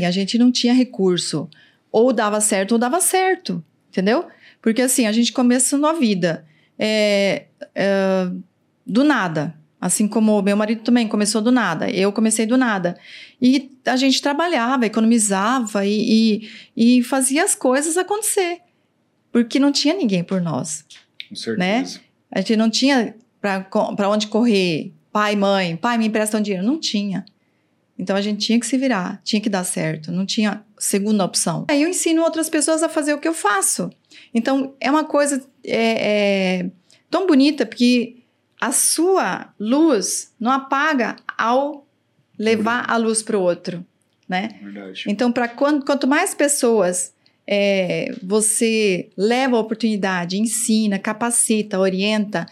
E a gente não tinha recurso. Ou dava certo ou dava certo, entendeu? Porque assim, a gente começou a vida é, é, do nada. Assim como meu marido também começou do nada, eu comecei do nada. E a gente trabalhava, economizava e, e, e fazia as coisas acontecer. Porque não tinha ninguém por nós. Com certeza. Né? A gente não tinha para onde correr. Pai, mãe, pai, me empresta um dinheiro. Não tinha. Então a gente tinha que se virar, tinha que dar certo, não tinha segunda opção. Aí eu ensino outras pessoas a fazer o que eu faço. Então é uma coisa é, é, tão bonita porque a sua luz não apaga ao levar a luz para o outro, né? Verdade. Então, para quanto, mais pessoas é, você leva a oportunidade, ensina, capacita, orienta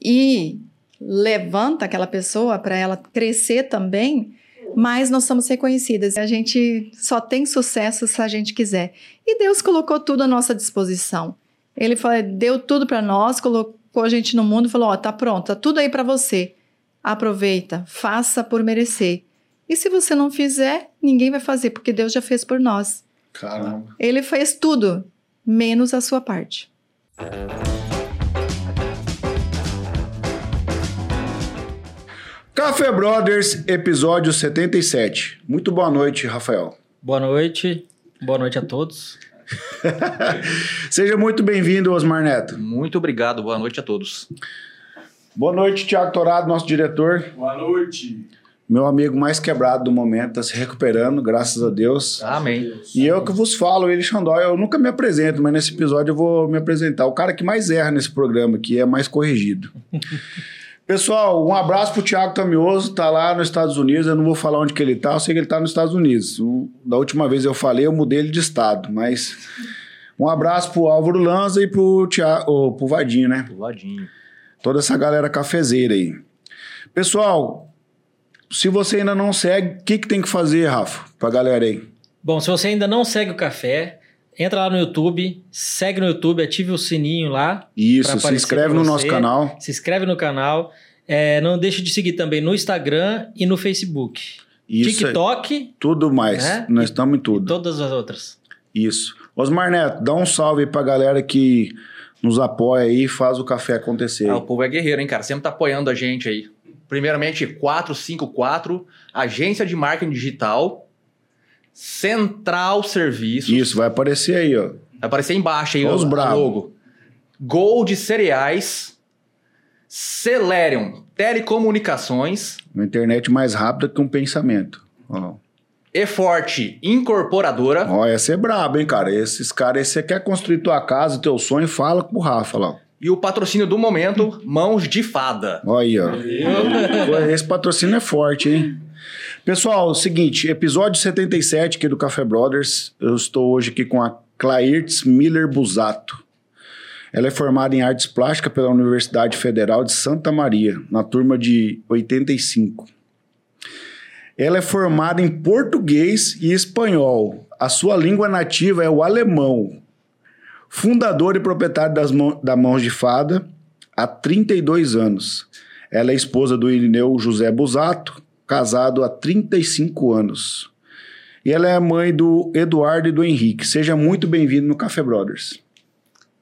e levanta aquela pessoa para ela crescer também, mais nós somos reconhecidas. A gente só tem sucesso se a gente quiser. E Deus colocou tudo à nossa disposição. Ele falou, deu tudo para nós, colocou a gente no mundo e falou: Ó, oh, tá pronto, tá tudo aí para você. Aproveita, faça por merecer. E se você não fizer, ninguém vai fazer, porque Deus já fez por nós. Caramba. Ele fez tudo, menos a sua parte. Café Brothers, episódio 77. Muito boa noite, Rafael. Boa noite. Boa noite a todos. Seja muito bem-vindo, Osmar Neto. Muito obrigado, boa noite a todos. Boa noite, Tiago Torado, nosso diretor. Boa noite. Meu amigo mais quebrado do momento, está se recuperando, graças a Deus. Amém. E eu que vos falo, ele Xandó, eu nunca me apresento, mas nesse episódio eu vou me apresentar. O cara que mais erra nesse programa, que é mais corrigido. Pessoal, um abraço pro Thiago Tamioso, tá lá nos Estados Unidos. Eu não vou falar onde que ele tá, eu sei que ele tá nos Estados Unidos. O, da última vez eu falei, eu mudei ele de estado, mas um abraço pro Álvaro Lanza e pro, Thiago, pro Vadinho, né? Pro Vadinho. Toda essa galera cafezeira aí. Pessoal, se você ainda não segue, o que, que tem que fazer, Rafa, pra galera aí? Bom, se você ainda não segue o café, entra lá no YouTube, segue no YouTube, ative o sininho lá. Isso, se inscreve no nosso canal. Se inscreve no canal. É, não deixe de seguir também no Instagram e no Facebook. Isso TikTok. Tudo mais. Né? Nós estamos em tudo. todas as outras. Isso. Osmar Neto, dá um salve aí pra galera que nos apoia aí e faz o café acontecer. Ah, o povo é guerreiro, hein, cara? Sempre tá apoiando a gente aí. Primeiramente, 454, Agência de Marketing Digital Central Serviços. Isso, vai aparecer aí, ó. Vai aparecer embaixo aí Os o logo. Gold Cereais, Celerium Telecomunicações. Uma internet mais rápida que um pensamento. Ó. E Forte Incorporadora. Ó, essa é braba, hein, cara? Esses caras, você quer construir tua casa, teu sonho, fala com o Rafa lá. E o patrocínio do momento, Mãos de Fada. Olha aí, ó. Esse patrocínio é forte, hein? Pessoal, é o seguinte, episódio 77 aqui do Café Brothers. Eu estou hoje aqui com a Clairtz Miller Busato. Ela é formada em artes plásticas pela Universidade Federal de Santa Maria, na turma de 85. Ela é formada em português e espanhol. A sua língua nativa é o alemão. Fundadora e proprietária das mão, da Mãos de Fada há 32 anos. Ela é esposa do Irineu José Busato, casado há 35 anos. E ela é mãe do Eduardo e do Henrique. Seja muito bem-vindo no Café Brothers.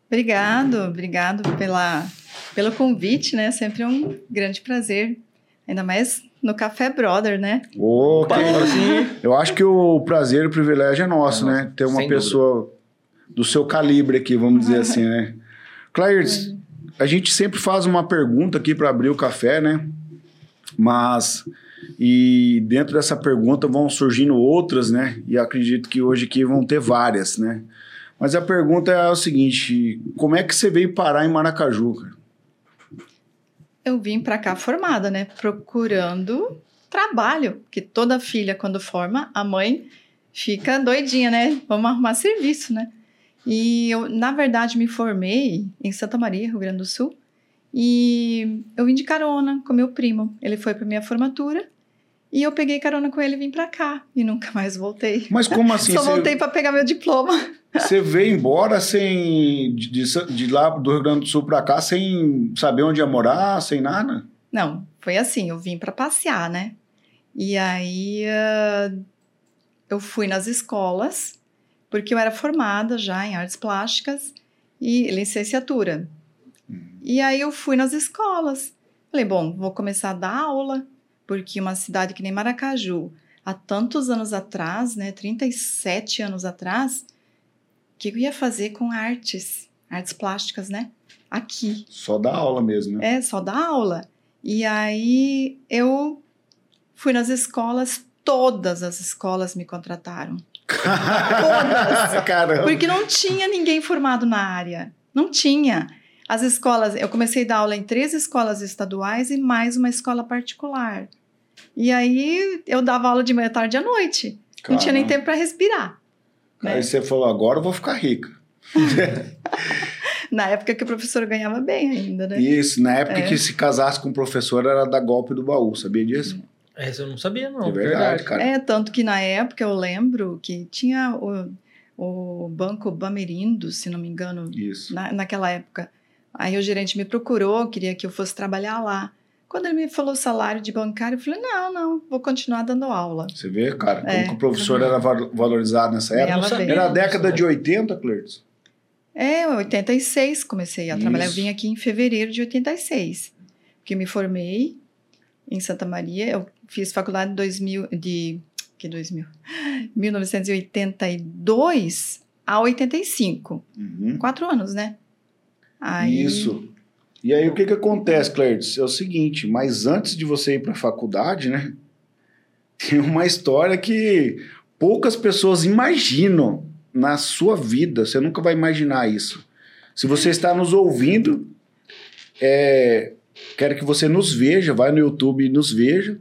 Obrigado, obrigado pela, pelo convite, né? Sempre é um grande prazer. Ainda mais no Café Brother, né? Oh, que... Eu acho que o prazer e o privilégio é nosso, é né? Ter uma pessoa dúvida. do seu calibre aqui, vamos dizer assim, né? Claires, a gente sempre faz uma pergunta aqui para abrir o café, né? Mas e dentro dessa pergunta vão surgindo outras, né? E acredito que hoje aqui vão ter várias, né? Mas a pergunta é o seguinte: como é que você veio parar em Maracaju? Cara? Eu vim para cá formada, né? Procurando trabalho, que toda filha quando forma, a mãe fica doidinha, né? Vamos arrumar serviço, né? E eu, na verdade, me formei em Santa Maria, Rio Grande do Sul, e eu vim de carona com meu primo. Ele foi para minha formatura e eu peguei carona com ele e vim pra cá. E nunca mais voltei. Mas como assim? Só voltei você... para pegar meu diploma. Você veio embora sem. De, de, lá do Rio Grande do Sul pra cá sem saber onde ia morar, sem nada? Não, foi assim. Eu vim para passear, né? E aí. Uh, eu fui nas escolas, porque eu era formada já em artes plásticas e licenciatura. E aí eu fui nas escolas. Falei, bom, vou começar a dar aula, porque uma cidade que nem Maracaju, há tantos anos atrás, né, 37 anos atrás, o que eu ia fazer com artes, artes plásticas, né? Aqui. Só dá aula mesmo, né? É, só dar aula. E aí eu fui nas escolas, todas as escolas me contrataram. Todas! Caramba. Porque não tinha ninguém formado na área. Não tinha. As escolas, eu comecei a dar aula em três escolas estaduais e mais uma escola particular. E aí eu dava aula de manhã, tarde e à noite. Não tinha nem Caramba. tempo para respirar. né? Aí você falou, agora eu vou ficar rica. Na época que o professor ganhava bem ainda, né? Isso, na época É. que se casasse com o professor era dar golpe do baú, sabia disso? Essa eu não sabia, não. É verdade, cara. É, tanto que na época eu lembro que tinha o, o Banco Bamerindo, se não me engano, Isso. na, naquela época. Aí o gerente me procurou, queria que eu fosse trabalhar lá. Quando ele me falou salário de bancário, eu falei: não, não, vou continuar dando aula. Você vê, cara, como É. que o professor era va- valorizado nessa época. Era a década de 80, Clertz. É, em 86 comecei a trabalhar. Eu Isso. vim aqui em fevereiro de 86, porque me formei em Santa Maria. Eu fiz faculdade em 2000, de que 2000? 1982 a 85. Uhum. Quatro anos, né? Aí, Isso. E aí o que que acontece, Clertz? É o seguinte, mas antes de você ir para a faculdade, né? Tem uma história que poucas pessoas imaginam na sua vida. Você nunca vai imaginar isso. Se você está nos ouvindo, é, quero que você nos veja, vai no YouTube e nos veja.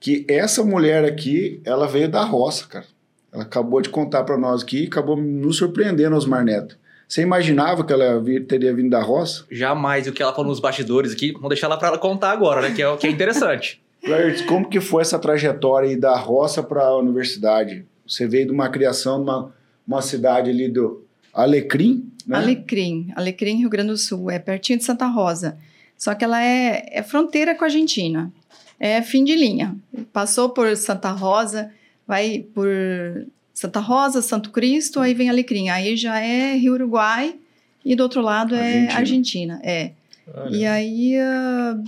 Que essa mulher aqui, ela veio da roça, cara. Ela acabou de contar para nós aqui acabou nos surpreendendo, Osmar Neto. Você imaginava que ela teria vindo da roça? Jamais o que ela falou nos bastidores aqui, vamos deixar ela pra ela contar agora, né? Que é, o que é interessante. Clertz, como que foi essa trajetória aí da roça para a universidade? Você veio de uma criação de uma, uma cidade ali do Alecrim, né? Alecrim, Alecrim, Rio Grande do Sul, é pertinho de Santa Rosa. Só que ela é, é fronteira com a Argentina. É fim de linha. Passou por Santa Rosa, vai por Santa Rosa, Santo Cristo, aí vem Alecrim. Aí já é Rio Uruguai e do outro lado é Argentina. Argentina. É. Olha. E aí, ah,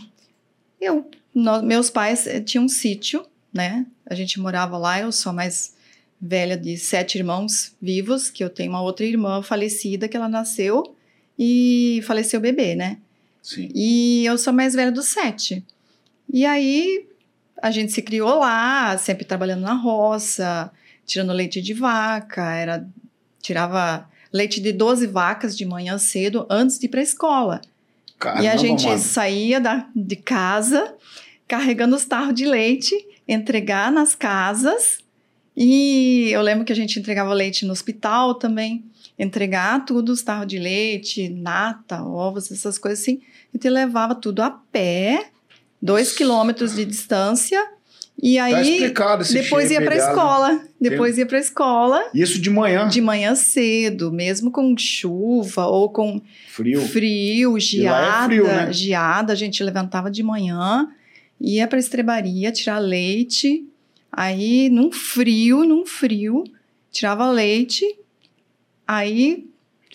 eu, nó- meus pais eh, tinham um sítio, né? A gente morava lá, eu sou a mais velha de sete irmãos vivos, que eu tenho uma outra irmã falecida, que ela nasceu e faleceu bebê, né? Sim. E eu sou a mais velha dos sete. E aí, a gente se criou lá, sempre trabalhando na roça, tirando leite de vaca, era tirava leite de 12 vacas de manhã cedo antes de ir para a escola e a Caramba, gente mano. saía da, de casa carregando os tarros de leite, entregar nas casas. E eu lembro que a gente entregava leite no hospital também, entregar tudo, os tarros de leite, nata, ovos, essas coisas assim. A gente levava tudo a pé, dois quilômetros de distância. E Tá aí esse depois ia para dela. escola. Depois ia para escola Isso de manhã, de manhã cedo, mesmo com chuva ou com frio. frio, lá é geada, frio, né? geada, a gente levantava de manhã, ia para estrebaria tirar leite, aí num frio, num frio, tirava leite, aí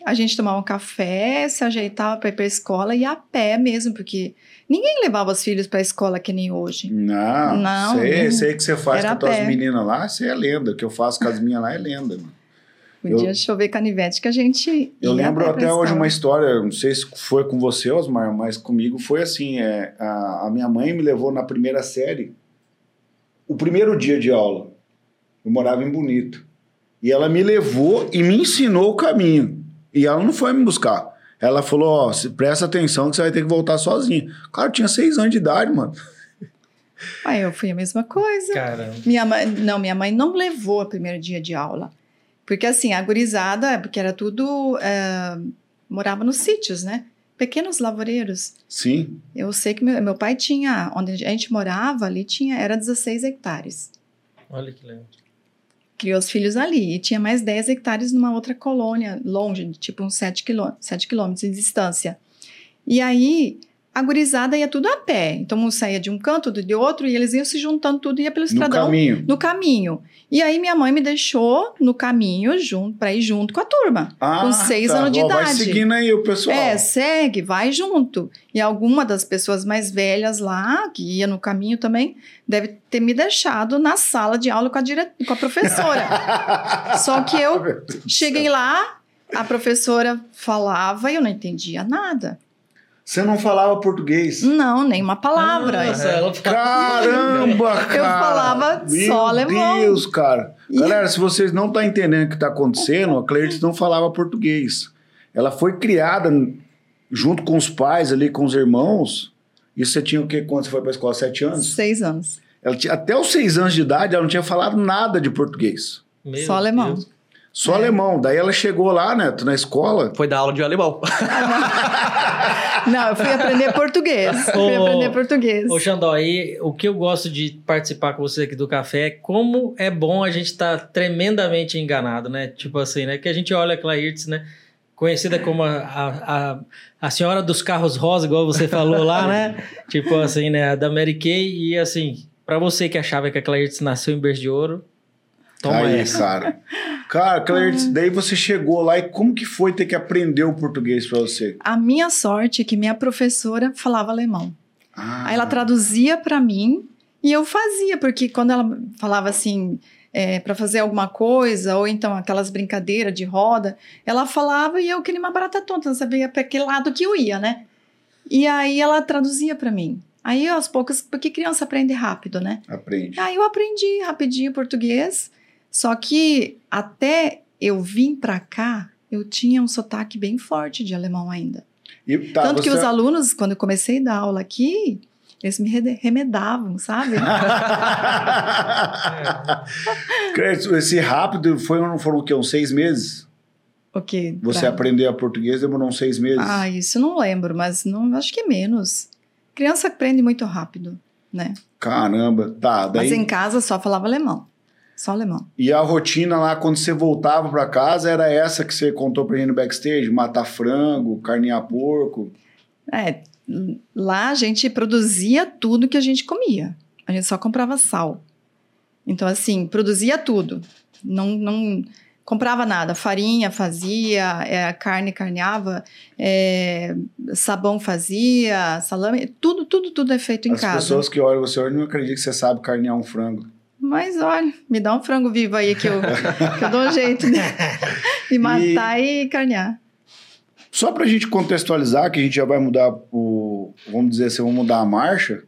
a gente tomava um café, se ajeitava para ir para a escola e ia a pé mesmo, porque ninguém levava os filhos para a escola que nem hoje. Não, Não, sei, não. sei que você faz Era com as meninas lá, isso é lenda. O que eu faço com as minhas lá é lenda. Mano. Podia Eu- chover canivete que a gente Eu lembro pra até hoje uma história, não sei se foi com você, Osmar, mas comigo foi assim: é, a, a minha mãe me levou na primeira série, o primeiro dia de aula. Eu morava em Bonito. E ela me levou e me ensinou o caminho. E ela não foi me buscar. Ela falou: Ó, se- presta atenção que você vai ter que voltar sozinho. Cara, eu tinha seis anos de idade, mano. Ah, eu fui a mesma coisa. Caramba. Minha mãe, não, minha mãe não levou o primeiro dia de aula. Porque assim, a gurizada, porque era tudo. eh, morava nos sítios, né? Pequenos lavoureiros. Sim. Eu sei que meu, meu pai tinha. Onde a gente morava, ali tinha. Era 16 hectares. Olha que legal. Criou os filhos ali. E tinha mais 10 hectares numa outra colônia, longe, tipo uns 7 quilômetros, 7 quilômetros de distância. E aí, a gurizada ia tudo a pé. Então, um saía de um canto, de outro, e eles iam se juntando tudo e ia pelo No estradão caminho. no caminho. E aí minha mãe me deixou no caminho junto para ir junto com a turma, Ah, com seis tá. anos de Ó, Vai idade. seguindo aí o pessoal. É, segue, vai junto. E alguma das pessoas mais velhas lá, que ia no caminho também, deve ter me deixado na sala de aula com a, dire... com a professora. Só que eu cheguei lá, a professora falava e eu não entendia nada. Você não falava português. Não, nem uma palavra. Nossa, ela fala- Caramba, cara! falava Meu só alemão. Deus, cara. E- Galera, se vocês não estão entendendo o que está acontecendo, a Clarice não falava português. Ela foi criada junto com os pais ali, com os irmãos. Isso você tinha o quê? Quando você foi para a escola? Sete anos? Seis anos. Ela tinha, até os seis anos de idade, ela não tinha falado nada de português. Meu Só alemão. Deus. Só É. alemão. Daí ela chegou lá, né, na escola. Foi dar aula de alemão. Não, eu fui aprender português. Fui Ô, aprender português. Ô, Xandó, aí o que eu gosto de participar com você aqui do café é como é bom a gente estar tremendamente enganado, né? Tipo assim, né? Que a gente olha a Clairtz, né? Conhecida como a, a, a, a senhora dos carros rosa, igual você falou lá, né? Tipo assim, né? A da Mary Kay. E assim, pra você que achava que a Clairtz nasceu em berço de ouro, toma aí, essa. cara. Cara, Clarice, daí você chegou lá e como que foi ter que aprender o português para você? A minha sorte é que minha professora falava alemão. Ah, Aí ela traduzia para mim e eu fazia, porque quando ela falava assim, para fazer alguma coisa, ou então aquelas brincadeiras de roda, ela falava e eu queria uma barata tonta, não sabia para que lado que eu ia, né? E aí ela traduzia para mim. Aí aos poucos, porque criança aprende rápido, né? Aprende. Aí eu aprendi rapidinho português, só que até eu vim para cá, eu tinha um sotaque bem forte de alemão ainda. E, tá, Tanto que você- os alunos, quando eu comecei a dar aula aqui, eles me remedavam, sabe? Esse rápido foi, foram o quê? Uns seis meses? o quê? Você Pra- aprender a português demorou uns seis meses? Ah, isso eu não lembro, mas não, acho que é menos. Criança aprende muito rápido, né? Caramba, tá. Daí, Mas em casa só falava alemão. Só alemão. E a rotina lá, quando você voltava pra casa, era essa que você contou pra gente no backstage? Matar frango, carnear porco. É, lá a gente produzia tudo que a gente comia. A gente só comprava sal. Então, assim, produzia tudo. Não, não comprava nada. Farinha fazia, é, carne carneava, é, sabão fazia, salame, tudo, tudo, tudo é feito em As casa. pessoas que olham você hoje não acreditam que você sabe carnear um frango. Mas olha, me dá um frango vivo aí que eu, que eu dou um jeito de, de matar e... carnear. Só pra gente contextualizar, que a gente já vai mudar o. Vamos dizer assim, vamos mudar a marcha.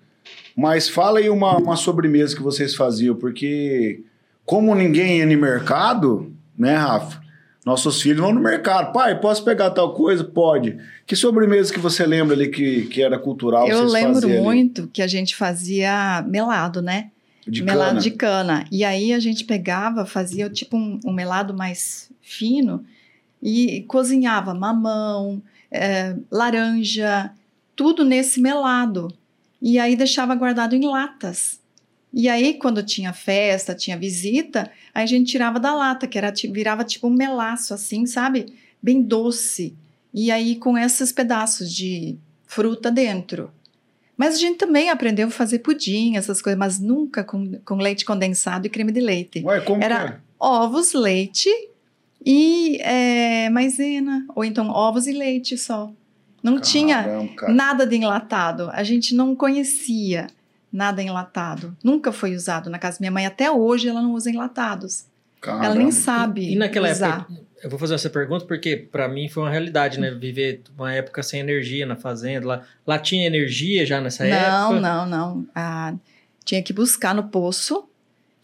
Mas fala aí uma, uma sobremesa que vocês faziam, porque como ninguém ia no mercado, né, Rafa? Nossos filhos vão no mercado. Pai, posso pegar tal coisa? Pode. Que sobremesa que você lembra ali que, que era cultural? Eu lembro faziam ali? muito que a gente fazia melado, né? De melado cana. de cana. E aí a gente pegava, fazia tipo um, um melado mais fino e cozinhava mamão, eh, laranja, tudo nesse melado. E aí deixava guardado em latas. E aí, quando tinha festa, tinha visita, aí a gente tirava da lata, que era, virava tipo um melaço, assim, sabe? Bem doce. E aí, com esses pedaços de fruta dentro. Mas a gente também aprendeu a fazer pudim, essas coisas, mas nunca com, com leite condensado e creme de leite. Ué, como Era- que é? Ovos, leite e é, maisena, ou então ovos e leite só. Não tinha Caramba, cara. nada de enlatado. A gente não conhecia nada enlatado. Nunca foi usado na casa da minha mãe. Até hoje ela não usa enlatados. Ela Caramba. nem sabe E naquela usar. época, eu vou fazer essa pergunta porque pra mim foi uma realidade, né? Viver uma época sem energia na fazenda. Lá, lá tinha energia já nessa não, época? não, não. Ah, tinha que buscar no poço.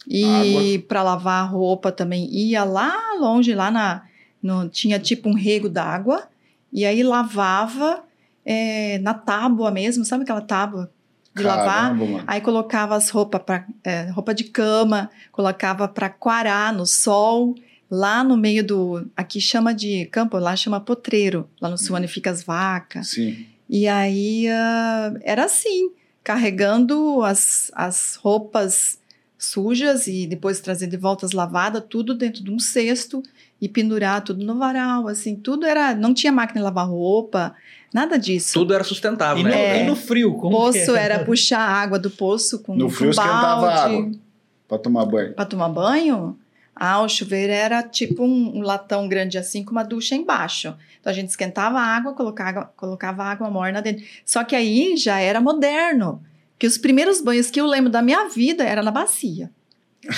E para lavar a roupa também ia lá longe, lá na. No, tinha tipo um rego d'água. E aí lavava é, na tábua mesmo, sabe aquela tábua de lavar? Caramba, mano. Aí colocava as roupas para roupa de cama, colocava para quarar no sol, lá no meio do, aqui chama de campo, lá chama potreiro, lá no sul onde fica as vacas. Sim. E aí ah, era assim, carregando as, as roupas sujas e depois trazer de volta as lavadas, tudo dentro de um cesto e pendurar tudo no varal, assim, tudo era, não tinha máquina de lavar roupa, nada disso. Tudo era sustentável, E no, né? e no frio, como poço que era puxar a água do poço com, No com frio esquentava a balde. água. Pra tomar banho. Para tomar banho, ah, o chuveiro era tipo um, um latão grande assim com uma ducha embaixo. Então a gente esquentava a água, colocava, colocava água morna dentro. Só que aí já era moderno. Que os primeiros banhos que eu lembro da minha vida era na bacia.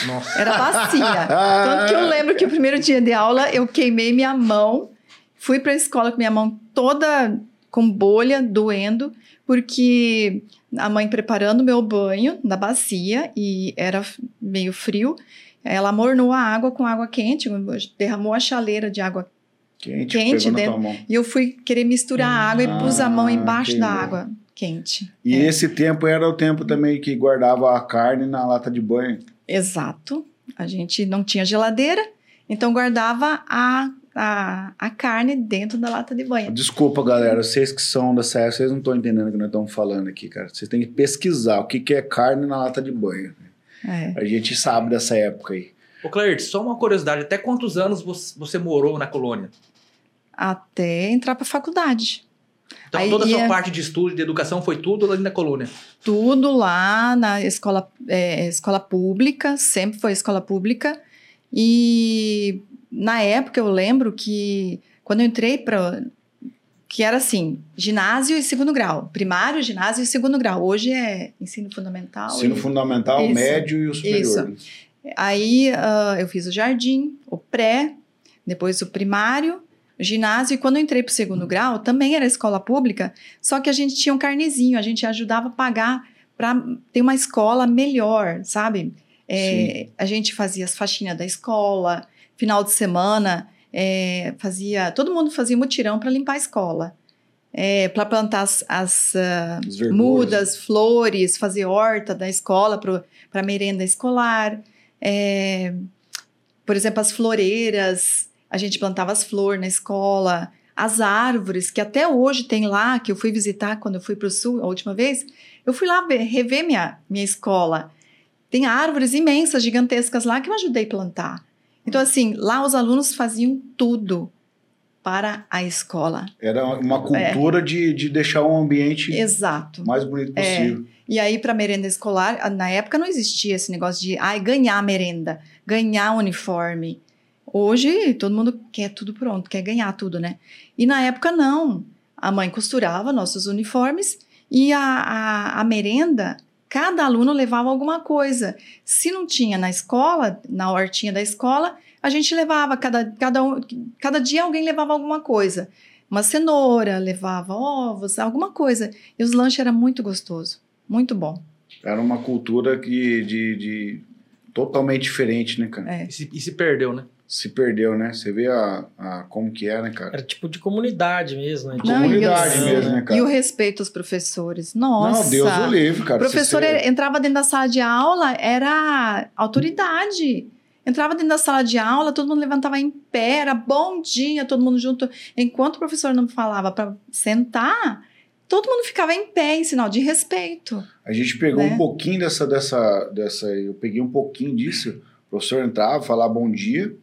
Nossa. Era bacia. Tanto que eu lembro que o primeiro dia de aula eu queimei minha mão, fui para a escola com minha mão toda com bolha, doendo, porque a mãe preparando meu banho na bacia e era meio frio. Ela mornou a água com água quente, derramou a chaleira de água Quente, Quente dentro. e eu fui querer misturar a água e pus a mão Ah, embaixo da água quente. E É. esse tempo era o tempo também que guardava a carne na lata de banho. Exato. A gente não tinha geladeira, então guardava a, a, a carne dentro da lata de banho. Desculpa, galera, vocês que são dessa época, vocês não estão entendendo o que nós estamos falando aqui, cara. Vocês têm que pesquisar o que, que é carne na lata de banho. É. A gente sabe dessa época aí. Ô, Claire, só uma curiosidade. Até quantos anos você, morou na colônia? Até entrar para faculdade. Então, Aí toda a sua ia- parte de estudo de educação foi tudo ali na colônia. Tudo lá na escola, é, escola pública, sempre foi escola pública. E na época eu lembro que quando eu entrei para. Que era assim: ginásio e segundo grau. Primário, ginásio e segundo grau. Hoje é ensino fundamental. Ensino e- fundamental, Isso. médio e o superior. né? Aí ah, eu fiz o jardim, o pré, depois o primário, ginásio. E quando eu entrei para o segundo grau, também era escola pública, só que a gente tinha um carnezinho, a gente ajudava a pagar para ter uma escola melhor, sabe? É, a gente fazia as faxinas da escola, final de semana, é, fazia. Todo mundo fazia mutirão para limpar a escola. para plantar as, as, verduras. mudas, flores, fazer horta da escola para merenda escolar. É, por exemplo, as floreiras, a gente plantava as flores na escola. As árvores, que até hoje tem lá, que eu fui visitar quando eu fui para o sul a última vez, eu fui lá ver, rever minha, minha escola. Tem árvores imensas, gigantescas lá que eu ajudei a plantar. Então, assim, lá os alunos faziam tudo para a escola. Era uma cultura de, de deixar um ambiente Exato. mais bonito É. possível. E aí, para merenda escolar, na época não existia esse negócio de ai, ganhar merenda, ganhar uniforme. Hoje, todo mundo quer tudo pronto, quer ganhar tudo, né? E na época, não. A mãe costurava nossos uniformes e a, a, a merenda, cada aluno levava alguma coisa. Se não tinha na escola, na hortinha da escola, a gente levava, cada, cada, um, cada dia alguém levava alguma coisa. Uma cenoura, levava ovos, alguma coisa. E os lanches eram muito gostosos. Muito bom. Era uma cultura que, de, de- totalmente diferente, né, cara? É. E se, e se perdeu, né? Se perdeu, né? Você vê a, a- como que é, né, cara? Era tipo de comunidade mesmo, né? Não, Comunidade e mesmo, né, cara? E o respeito aos professores. Nossa. Não, Deus o livre, O cara. professor Se você- entrava dentro da sala de aula, era autoridade. Entrava dentro da sala de aula, todo mundo levantava em pé, era bom dia, todo mundo junto. Enquanto o professor não falava para sentar, todo mundo ficava em pé em sinal de respeito. A gente pegou né? um pouquinho dessa, dessa, dessa. Eu peguei um pouquinho disso. O professor entrava, falar bom dia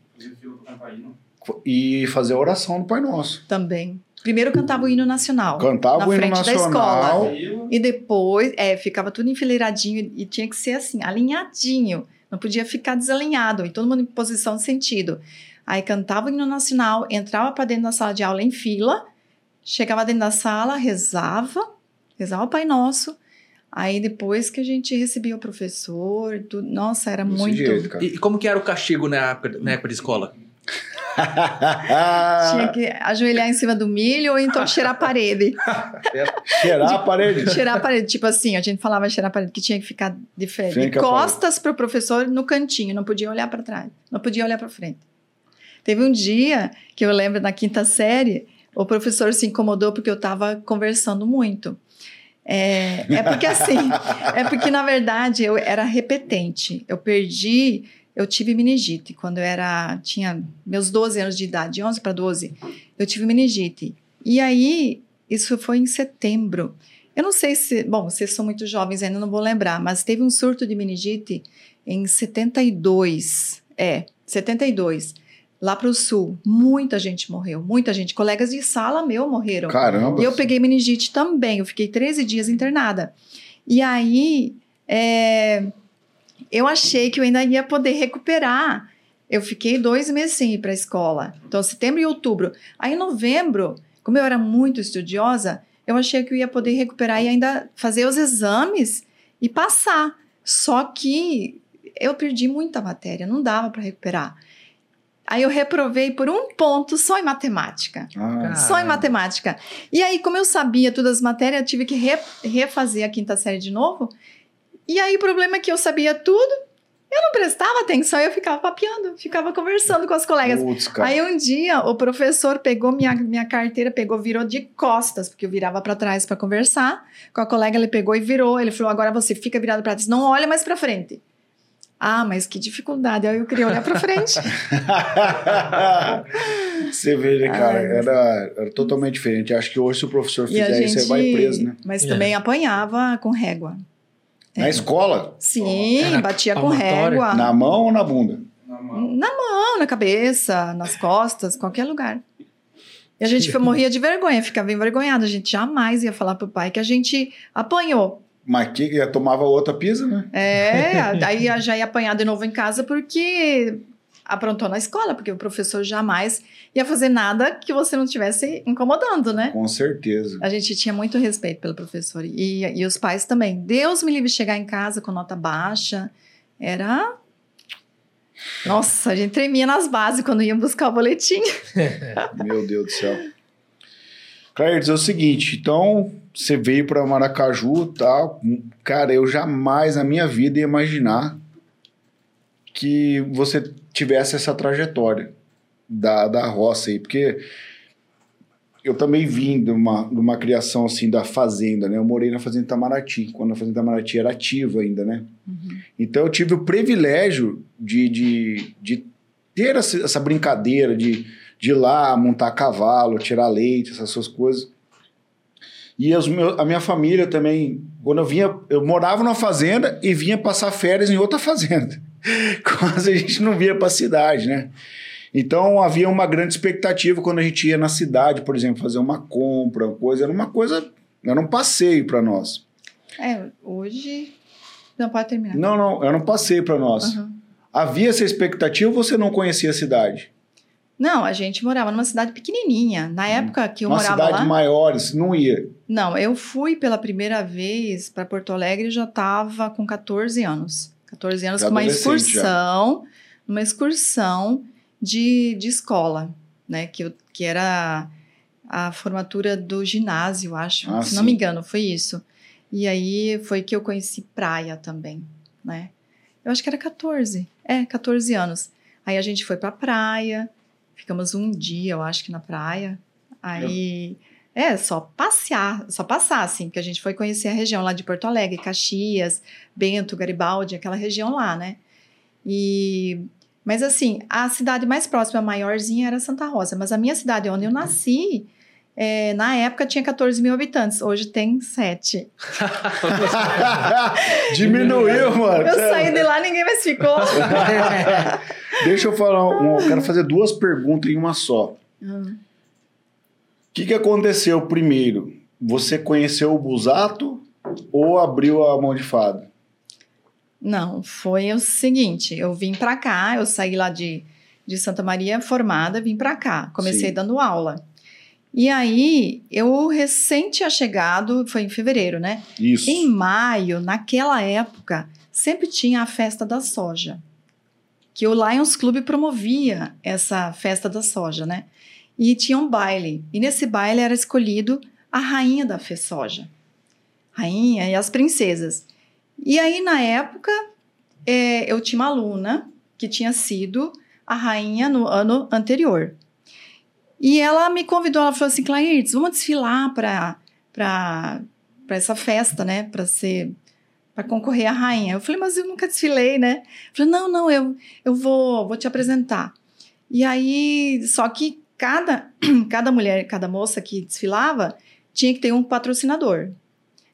e fazer a oração do Pai Nosso. Também. Primeiro cantava o hino nacional. Cantava Na o hino frente da nacional. E depois, é, ficava tudo enfileiradinho e tinha que ser assim, alinhadinho. Não podia ficar desalinhado, e todo mundo em posição de sentido. Aí cantava o hino nacional, entrava para dentro da sala de aula em fila, chegava dentro da sala, rezava, rezava o Pai Nosso. Aí depois que a gente recebia o professor, tudo, nossa, era Desse muito. jeito. E, e como que era o castigo na época, na época de escola? Tinha que ajoelhar em cima do milho ou então cheirar a parede. Cheirar a parede. Cheirar a parede, tipo assim, a gente falava cheirar a parede, que tinha que ficar de frente. De à costas pro professor no cantinho, não podia olhar para trás, não podia olhar para frente. Teve um dia que eu lembro na quinta série, o professor se incomodou porque eu estava conversando muito. É, é porque assim, é porque na verdade eu era repetente. Eu perdi, eu tive meningite quando eu era, tinha meus 12 anos de idade, de 11 para 12, eu tive meningite. E aí, isso foi em setembro. Eu não sei se. Bom, vocês são muito jovens ainda, não vou lembrar, mas teve um surto de meningite em 72. É, 72. Lá para o sul, muita gente morreu, muita gente. Colegas de sala meu morreram. Caramba. E eu peguei meningite também. Eu fiquei 13 dias internada. E aí, é, eu achei que eu ainda ia poder recuperar. Eu fiquei dois meses sem ir para a escola. Então, setembro e outubro. Aí, em novembro, como eu era muito estudiosa, eu achei que eu ia poder recuperar e ainda fazer os exames e passar. Só que eu perdi muita matéria, não dava para recuperar. Aí eu reprovei por um ponto só em matemática. Ah, Só em matemática. E aí, como eu sabia todas as matérias, eu tive que re- refazer a quinta série de novo. E aí, o problema é que eu sabia tudo, eu não prestava atenção, eu ficava papeando, ficava conversando com as colegas. putz, cara. Aí um dia o professor pegou minha, minha carteira, pegou, virou de costas, porque eu virava para trás para conversar. Com a colega ele pegou e virou. Ele falou: "Agora você fica virado para trás, não olha mais para frente". Ah, mas que dificuldade. Aí eu queria olhar para frente. Você vê, né, cara? Era, era totalmente diferente. Acho que hoje, se o professor e fizer gente isso, você vai preso, né? Mas É. também apanhava com régua. Na escola? Sim, Era batia com régua. Na mão ou na bunda? Na mão, na cabeça, nas costas, qualquer lugar. E a gente morria de vergonha, ficava envergonhada. A gente jamais ia falar pro pai que a gente apanhou. Mas que ia tomava outra pisa, né? É, aí já ia apanhar de novo em casa porque aprontou na escola, porque o professor jamais ia fazer nada que você não estivesse incomodando, né? Com certeza. A gente tinha muito respeito pelo professor e, e os pais também. Deus me livre chegar em casa com nota baixa. Era. Nossa, a gente tremia nas bases quando ia buscar o boletim. Meu Deus do céu. Clairdes, é o seguinte, então você veio para Maracaju e tal. Cara, eu jamais na minha vida ia imaginar que você tivesse essa trajetória da, da roça aí, porque eu também vim de uma, de uma criação assim da fazenda, né? Eu morei na fazenda Itamaraty, quando a fazenda Itamaraty era ativa ainda, né? Então eu tive o privilégio de, de, de ter essa, essa brincadeira de, de ir lá montar cavalo, tirar leite, essas suas coisas. E a minha família também, quando eu vinha, eu morava numa fazenda e vinha passar férias em outra fazenda. Quase a gente não via para cidade, né? Então havia uma grande expectativa quando a gente ia na cidade, por exemplo, fazer uma compra, coisa, era uma coisa, era um passeio para nós. É, hoje. Não, pode terminar. Não, não, era um passeio para nós. Aham. Havia essa expectativa ou você não conhecia a cidade? Não, a gente morava numa cidade pequenininha. Na época que eu Uma morava cidade lá. maior, você não ia. Não, eu fui pela primeira vez para Porto Alegre e já estava com 14 anos. 14 anos Já com uma excursão, uma excursão de, de escola, né? Que, eu- que era a formatura do ginásio, acho. Ah, se não sim. me engano, foi isso. E aí foi que eu conheci praia também, né? Eu acho que era 14. É, 14 anos. Aí a gente foi pra praia, ficamos um dia, eu acho que na praia. Aí. É, só passear, só passar, assim, porque a gente foi conhecer a região lá de Porto Alegre, Caxias, Bento, Garibaldi, aquela região lá, né? E. Mas assim, a cidade mais próxima, maiorzinha, era Santa Rosa. Mas a minha cidade, onde eu nasci, é, na época tinha 14 mil habitantes, hoje tem 7. Diminuiu, mano. Eu Sério. saí de lá, ninguém mais ficou. Deixa eu falar, um, eu quero fazer duas perguntas em uma só. Hum. O que, que aconteceu primeiro? Você conheceu o Busato ou abriu a mão de fada? Não, foi o seguinte, eu vim pra cá, eu saí lá de, de Santa Maria formada, vim pra cá, comecei Sim. dando aula. E aí, eu recém tinha chegado, foi em fevereiro, né? Isso. Em maio, naquela época, sempre tinha a festa da soja. Que o Lions Club promovia essa festa da soja, né? E tinha um baile. E nesse baile era escolhido a rainha da soja. Rainha e as princesas. E aí, na época, é, eu tinha uma aluna que tinha sido a rainha no ano anterior. E ela me convidou, ela falou assim, Clairtes, vamos desfilar para para essa festa, né, para ser para concorrer à rainha. Eu falei, mas eu nunca desfilei, né? Eu falei, não, não, eu eu vou vou te apresentar. E aí, só que cada cada mulher, cada moça que desfilava tinha que ter um patrocinador.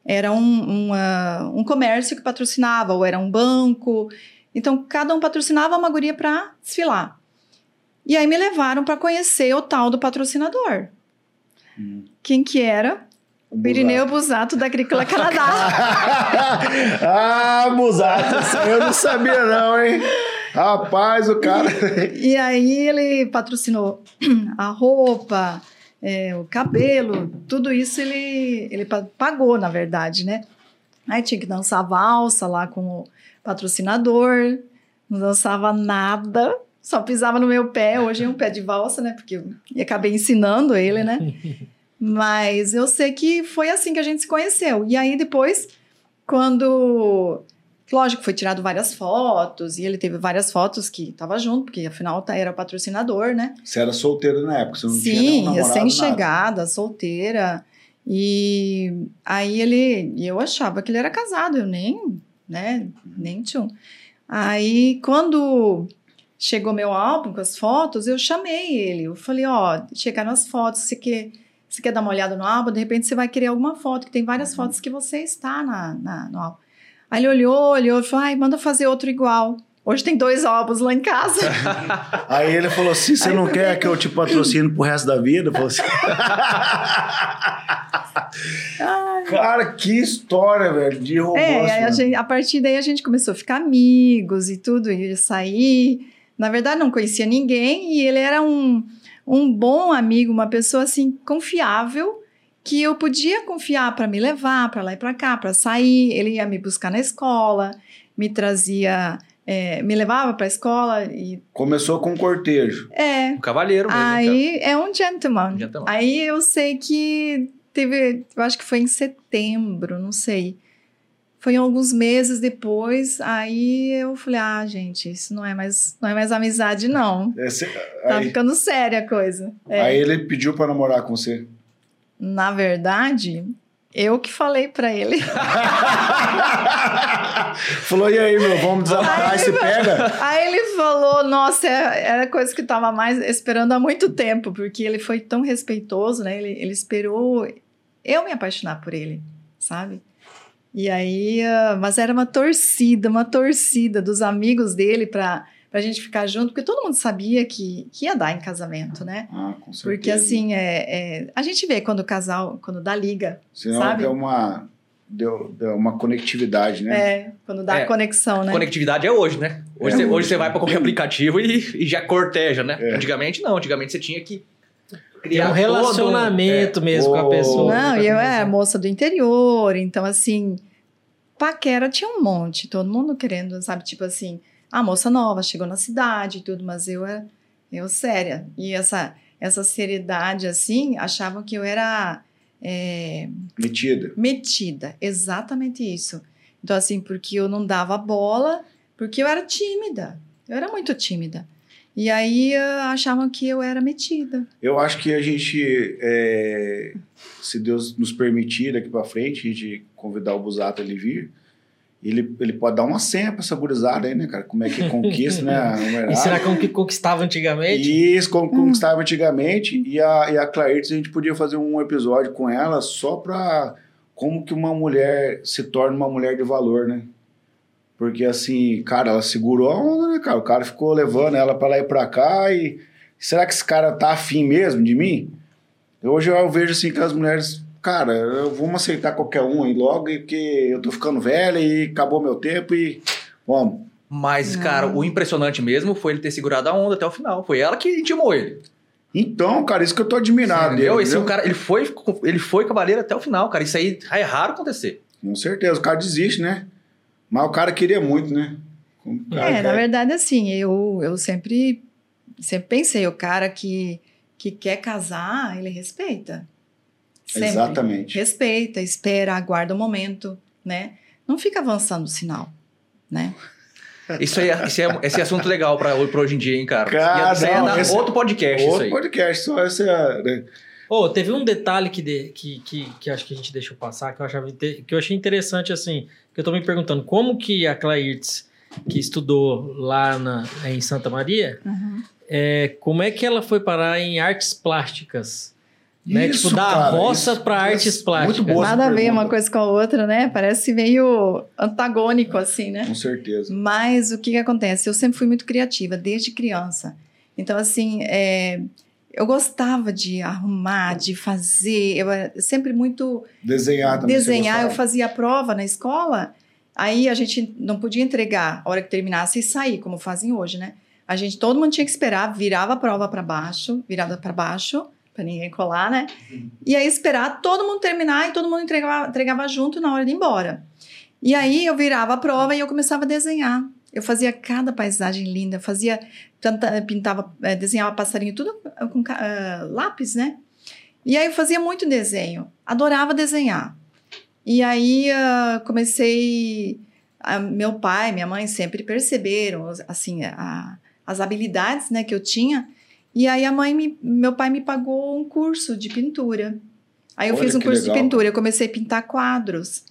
era um, uma- um comércio que patrocinava, ou era um banco. Então, cada um patrocinava uma guria para desfilar. E aí me levaram para conhecer o tal do patrocinador. Hum. Quem que era? O Pirineu Busato da Agrícola Canadá. ah, Busato, eu não sabia não, hein? Rapaz, o cara... E aí ele patrocinou a roupa, é, o cabelo, tudo isso ele, ele pa- pagou, na verdade, né? Aí tinha que dançar valsa lá com o patrocinador, não dançava nada, só pisava no meu pé, hoje é um pé de valsa, né? Porque eu e acabei ensinando ele, né? Mas eu sei que foi assim que a gente se conheceu. E aí depois, quando Lógico, foi tirado várias fotos, e ele teve várias fotos que tava junto, porque afinal tá- era patrocinador, né? Você era solteira na época, você não tinha nenhum Sim, namorado, nada. recém-chegada, solteira. E aí ele. Eu achava que ele era casado, eu nem, né? Nem tinha. Aí quando chegou meu álbum com as fotos, eu chamei ele. Eu falei: Ó, chegaram as fotos, você quer. Você quer dar uma olhada no álbum? De repente você vai querer alguma foto, que tem várias Uhum. fotos que você está na, na- no álbum. Aí ele olhou, olhou e falou: ai, manda fazer outro igual. Hoje tem dois álbuns lá em casa. Aí ele falou assim: você não quer que eu te patrocine pro resto da vida? Falou assim. Cara, que história, velho, de romance. É, a, mano. gente- a partir daí a gente começou a ficar amigos e tudo, e sair. Na verdade, não conhecia ninguém e ele era um, um bom amigo, uma pessoa assim confiável que eu podia confiar para me levar para lá e para cá, para sair. Ele ia me buscar na escola, me trazia, é, me levava para a escola e Começou com um cortejo. é. Um cavalheiro mesmo. Aí é um gentleman. Um gentleman. Aí eu sei que teve, eu acho que foi em setembro, não sei. Foi alguns meses depois, aí eu falei: "Ah, gente, isso não é mais, não é mais amizade não. É, cê- Tá aí, ficando séria a coisa". É. aí ele pediu pra namorar com você. Na verdade, eu que falei pra ele. Falou, e aí, meu, vamos desamarrar e se pega? Aí ele falou, nossa, é- era coisa que eu tava mais esperando há muito tempo, porque ele foi tão respeitoso, né? Ele, ele esperou eu me apaixonar por ele, sabe? E aí, ah, mas era uma torcida, uma torcida dos amigos dele pra, pra gente ficar junto, porque todo mundo sabia que, que ia dar em casamento, né? Ah, com certeza. Porque assim, é, é- a gente vê quando o casal, quando dá liga, Senão sabe? deu uma, deu, deu uma conectividade, né? é, quando dá É, a conexão, né? Conectividade é hoje, né? Hoje, É você, hoje. hoje você vai para qualquer aplicativo e, e já corteja, né? É. Antigamente não, antigamente você tinha que Tem um todo relacionamento mesmo com a pessoa. Não, né, e eu era começar. moça do interior, então assim, paquera tinha um monte, todo mundo querendo, sabe, tipo assim, a moça nova chegou na cidade e tudo, mas eu era eu séria. E essa essa seriedade assim, achavam que eu era é, Metida. metida, exatamente isso. Então assim, porque eu não dava bola, porque eu era tímida. Eu era muito tímida. E aí ah, achavam que eu era metida. Eu acho que a gente, é, se Deus nos permitir daqui pra frente, a gente convidar o Busato a ele vir, ele, ele pode dar uma senha pra essa gurizada aí, né, cara? Como é que conquista, né? a mulherada. Ensinar como que conquistava antigamente? Isso, como conquistava antigamente. E a, e a Clarice, a gente podia fazer um episódio com ela só pra como que uma mulher se torna uma mulher de valor, né? Porque assim, cara, ela segurou a onda, né, cara? O cara ficou levando ela pra lá e pra cá e será que esse cara tá afim mesmo de mim? Hoje eu vejo assim que as mulheres, cara, eu vamos aceitar qualquer um aí logo, e porque eu tô ficando velha e acabou meu tempo e vamos. Mas, cara, o impressionante mesmo foi ele ter segurado a onda até o final. Foi ela que intimou ele. Então, cara, isso que eu tô admirado entendeu? dele. Esse entendeu? cara, ele foi, ele foi cavaleiro até o final, cara. Isso aí é raro acontecer. Com certeza, o cara desiste, né? Mas o cara queria muito, né? Cara É, na quer- verdade, assim, eu, eu sempre, sempre pensei, o cara que, que quer casar, ele respeita. Sempre. Exatamente. Respeita, espera, aguarda o momento, né? Não fica avançando o sinal, né? Isso aí, é- é, esse é assunto legal pra hoje em dia, hein, cara. Cara, isso aí é não, esse- outro podcast, isso Outro aí. podcast, só essa é. né? Ô, teve um detalhe que, de- que, que, que acho que a gente deixou passar, que eu, achava, que eu achei interessante, assim, que eu tô me perguntando, como que a Clairtz, que estudou lá na, em Santa Maria, é, como é que ela foi parar em artes plásticas? Né? Isso, tipo, da cara, roça para artes Muito plásticas. boa. Nada a ver uma coisa com a outra, né? Parece meio antagônico, assim, né? Com certeza. Mas o que, que acontece? Eu sempre fui muito criativa, desde criança. Então, assim, é, eu gostava de arrumar, de fazer. Eu era sempre muito. Desenhar também. desenhar, eu fazia a prova na escola. Aí a gente não podia entregar a hora que terminasse e sair, como fazem hoje, né? A gente, todo mundo tinha que esperar, virava a prova para baixo, virada para baixo, para ninguém colar, né? E aí esperar todo mundo terminar e todo mundo entregava, entregava junto na hora de ir embora. E aí eu virava a prova e eu começava a desenhar. Eu fazia cada paisagem linda, fazia, pintava, eh, desenhava passarinho, tudo com ca- ah, lápis, né? E aí eu fazia muito desenho, adorava desenhar. E aí ah, comecei, ah, meu pai, minha mãe sempre perceberam, assim, a- as habilidades, né, que eu tinha. E aí a mãe, me- meu pai me pagou um curso de pintura. Aí eu Olha fiz um curso de legal. pintura, eu comecei a pintar quadros.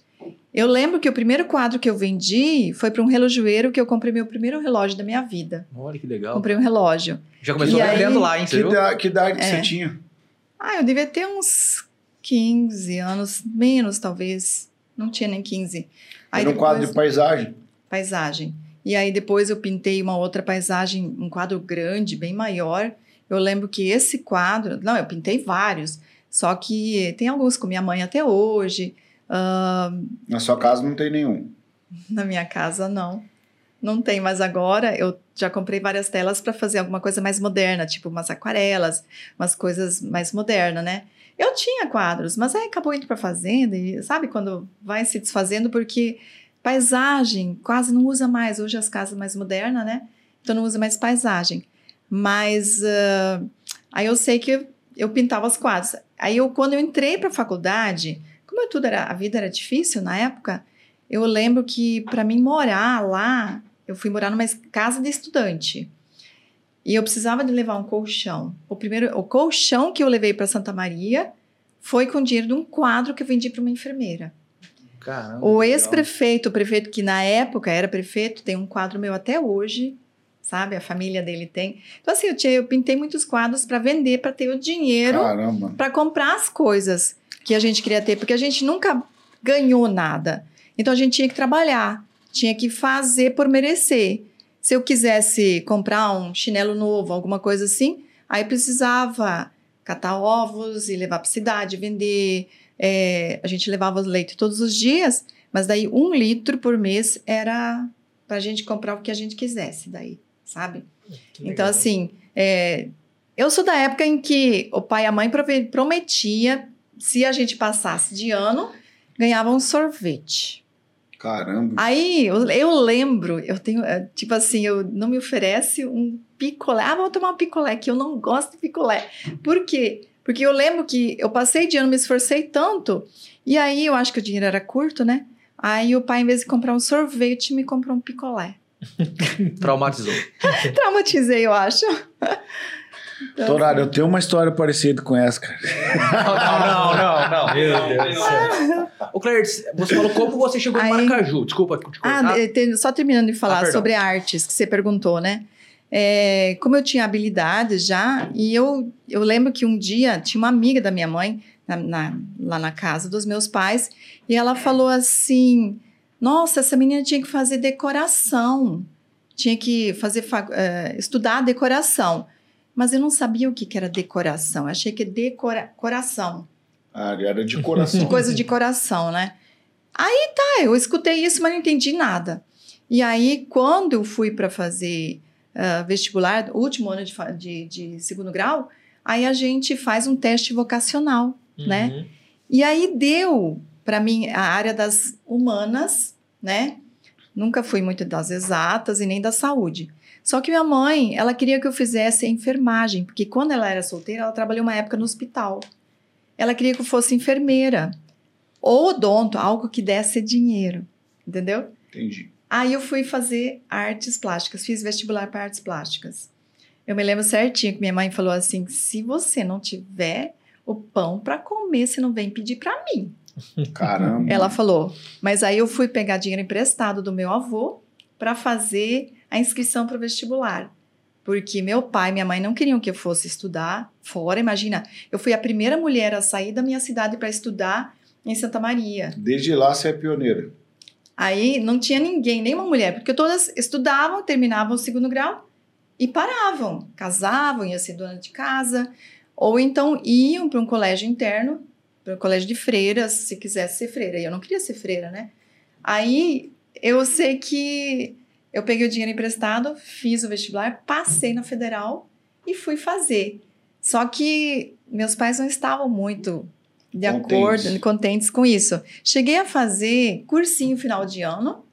Eu lembro que o primeiro quadro que eu vendi foi para um relojoeiro que eu comprei meu primeiro relógio da minha vida. Olha que legal. Comprei um relógio. Já começou aí- vendendo lá, hein? Que, que idade que É. você tinha? Ah, eu devia ter uns 15 anos, menos talvez. Não tinha nem 15. Era um quadro de depois- paisagem. paisagem. E aí depois eu pintei uma outra paisagem, um quadro grande, bem maior. Eu lembro que esse quadro, não, eu pintei vários, só que tem alguns com minha mãe até hoje. Ah, Na sua casa não tem nenhum. na minha casa não. Não tem, mas agora eu já comprei várias telas para fazer alguma coisa mais moderna, tipo umas aquarelas, umas coisas mais modernas, né? Eu tinha quadros, mas aí acabou indo para fazenda e sabe quando vai se desfazendo porque paisagem quase não usa mais hoje as casas mais modernas, né? Então não usa mais paisagem. Mas ah, aí eu sei que eu, eu pintava os quadros. Aí eu quando eu entrei para a faculdade, como eu tudo era a vida era difícil na época, eu lembro que para mim morar lá, eu fui morar numa casa de estudante. E eu precisava de levar um colchão. O primeiro, o colchão que eu levei para Santa Maria foi com dinheiro de um quadro que eu vendi para uma enfermeira. Caramba. O ex-prefeito, o prefeito que na época era prefeito, tem um quadro meu até hoje, sabe? A família dele tem. Então assim, eu, tinha, eu pintei muitos quadros para vender, para ter o dinheiro para comprar as coisas que a gente queria ter, porque a gente nunca ganhou nada. Então a gente tinha que trabalhar, tinha que fazer por merecer. Se eu quisesse comprar um chinelo novo, alguma coisa assim, aí precisava catar ovos e levar para cidade, vender. É, a gente levava leite todos os dias, mas daí um litro por mês era para a gente comprar o que a gente quisesse, daí, sabe? Então, assim, é, eu sou da época em que o pai e a mãe prometia, se a gente passasse de ano, ganhava um sorvete. Caramba. Aí, eu, eu lembro, eu tenho, é, tipo assim, eu não me oferece um picolé. Ah, vou tomar um picolé, que eu não gosto de picolé. Por quê? Porque eu lembro que eu passei de ano, me esforcei tanto, e aí eu acho que o dinheiro era curto, né? Aí o pai, em vez de comprar um sorvete, me comprou um picolé. Traumatizou. Traumatizei, eu acho. Então, Torado, eu tenho uma história parecida com essa, cara. Não, não, não, não. Meu Deus do céu. Ô, Claire, você falou como você chegou em Aí- Maracaju. Desculpa te Ah, cortar. só terminando de Ah, falar perdão. sobre artes, que você perguntou, né? É, como eu tinha habilidades já, e eu, eu lembro que um dia tinha uma amiga da minha mãe, na- na- lá na casa dos meus pais, e ela falou assim: Nossa, essa menina tinha que fazer decoração, tinha que fazer fa- eh, estudar decoração. Mas eu não sabia o que, que era decoração, achei que decora coração Ah, era de coração. de coisa de coração, né? Aí tá, eu escutei isso, mas não entendi nada. E aí, quando eu fui para fazer ah, vestibular, último ano de, de, de segundo grau, aí a gente faz um teste vocacional, né? Uhum. E aí deu para mim a área das humanas, né? Nunca fui muito das exatas e nem da saúde. Só que minha mãe, ela queria que eu fizesse enfermagem, porque quando ela era solteira, ela trabalhou uma época no hospital. Ela queria que eu fosse enfermeira ou odonto, algo que desse dinheiro, entendeu? Entendi. Aí eu fui fazer artes plásticas, fiz vestibular para artes plásticas. Eu me lembro certinho que minha mãe falou assim: se você não tiver o pão para comer, você não vem pedir para mim. Caramba. Ela falou. Mas aí eu fui pegar dinheiro emprestado do meu avô para fazer a inscrição para o vestibular. porque meu pai e minha mãe não queriam que eu fosse estudar fora. Imagina, eu fui a primeira mulher a sair da minha cidade para estudar em Santa Maria. Desde lá você é pioneira. Aí não tinha ninguém, nenhuma mulher, porque todas estudavam, terminavam o segundo grau e paravam, casavam, iam ser dona de casa, ou então iam para um colégio interno, para um colégio de freiras, se quisesse ser freira. E eu não queria ser freira, né? Aí eu sei que eu peguei o dinheiro emprestado, fiz o vestibular, passei na federal e fui fazer. Só que meus pais não estavam muito de Contentes. acordo, contentes com isso. Cheguei a fazer cursinho final de ano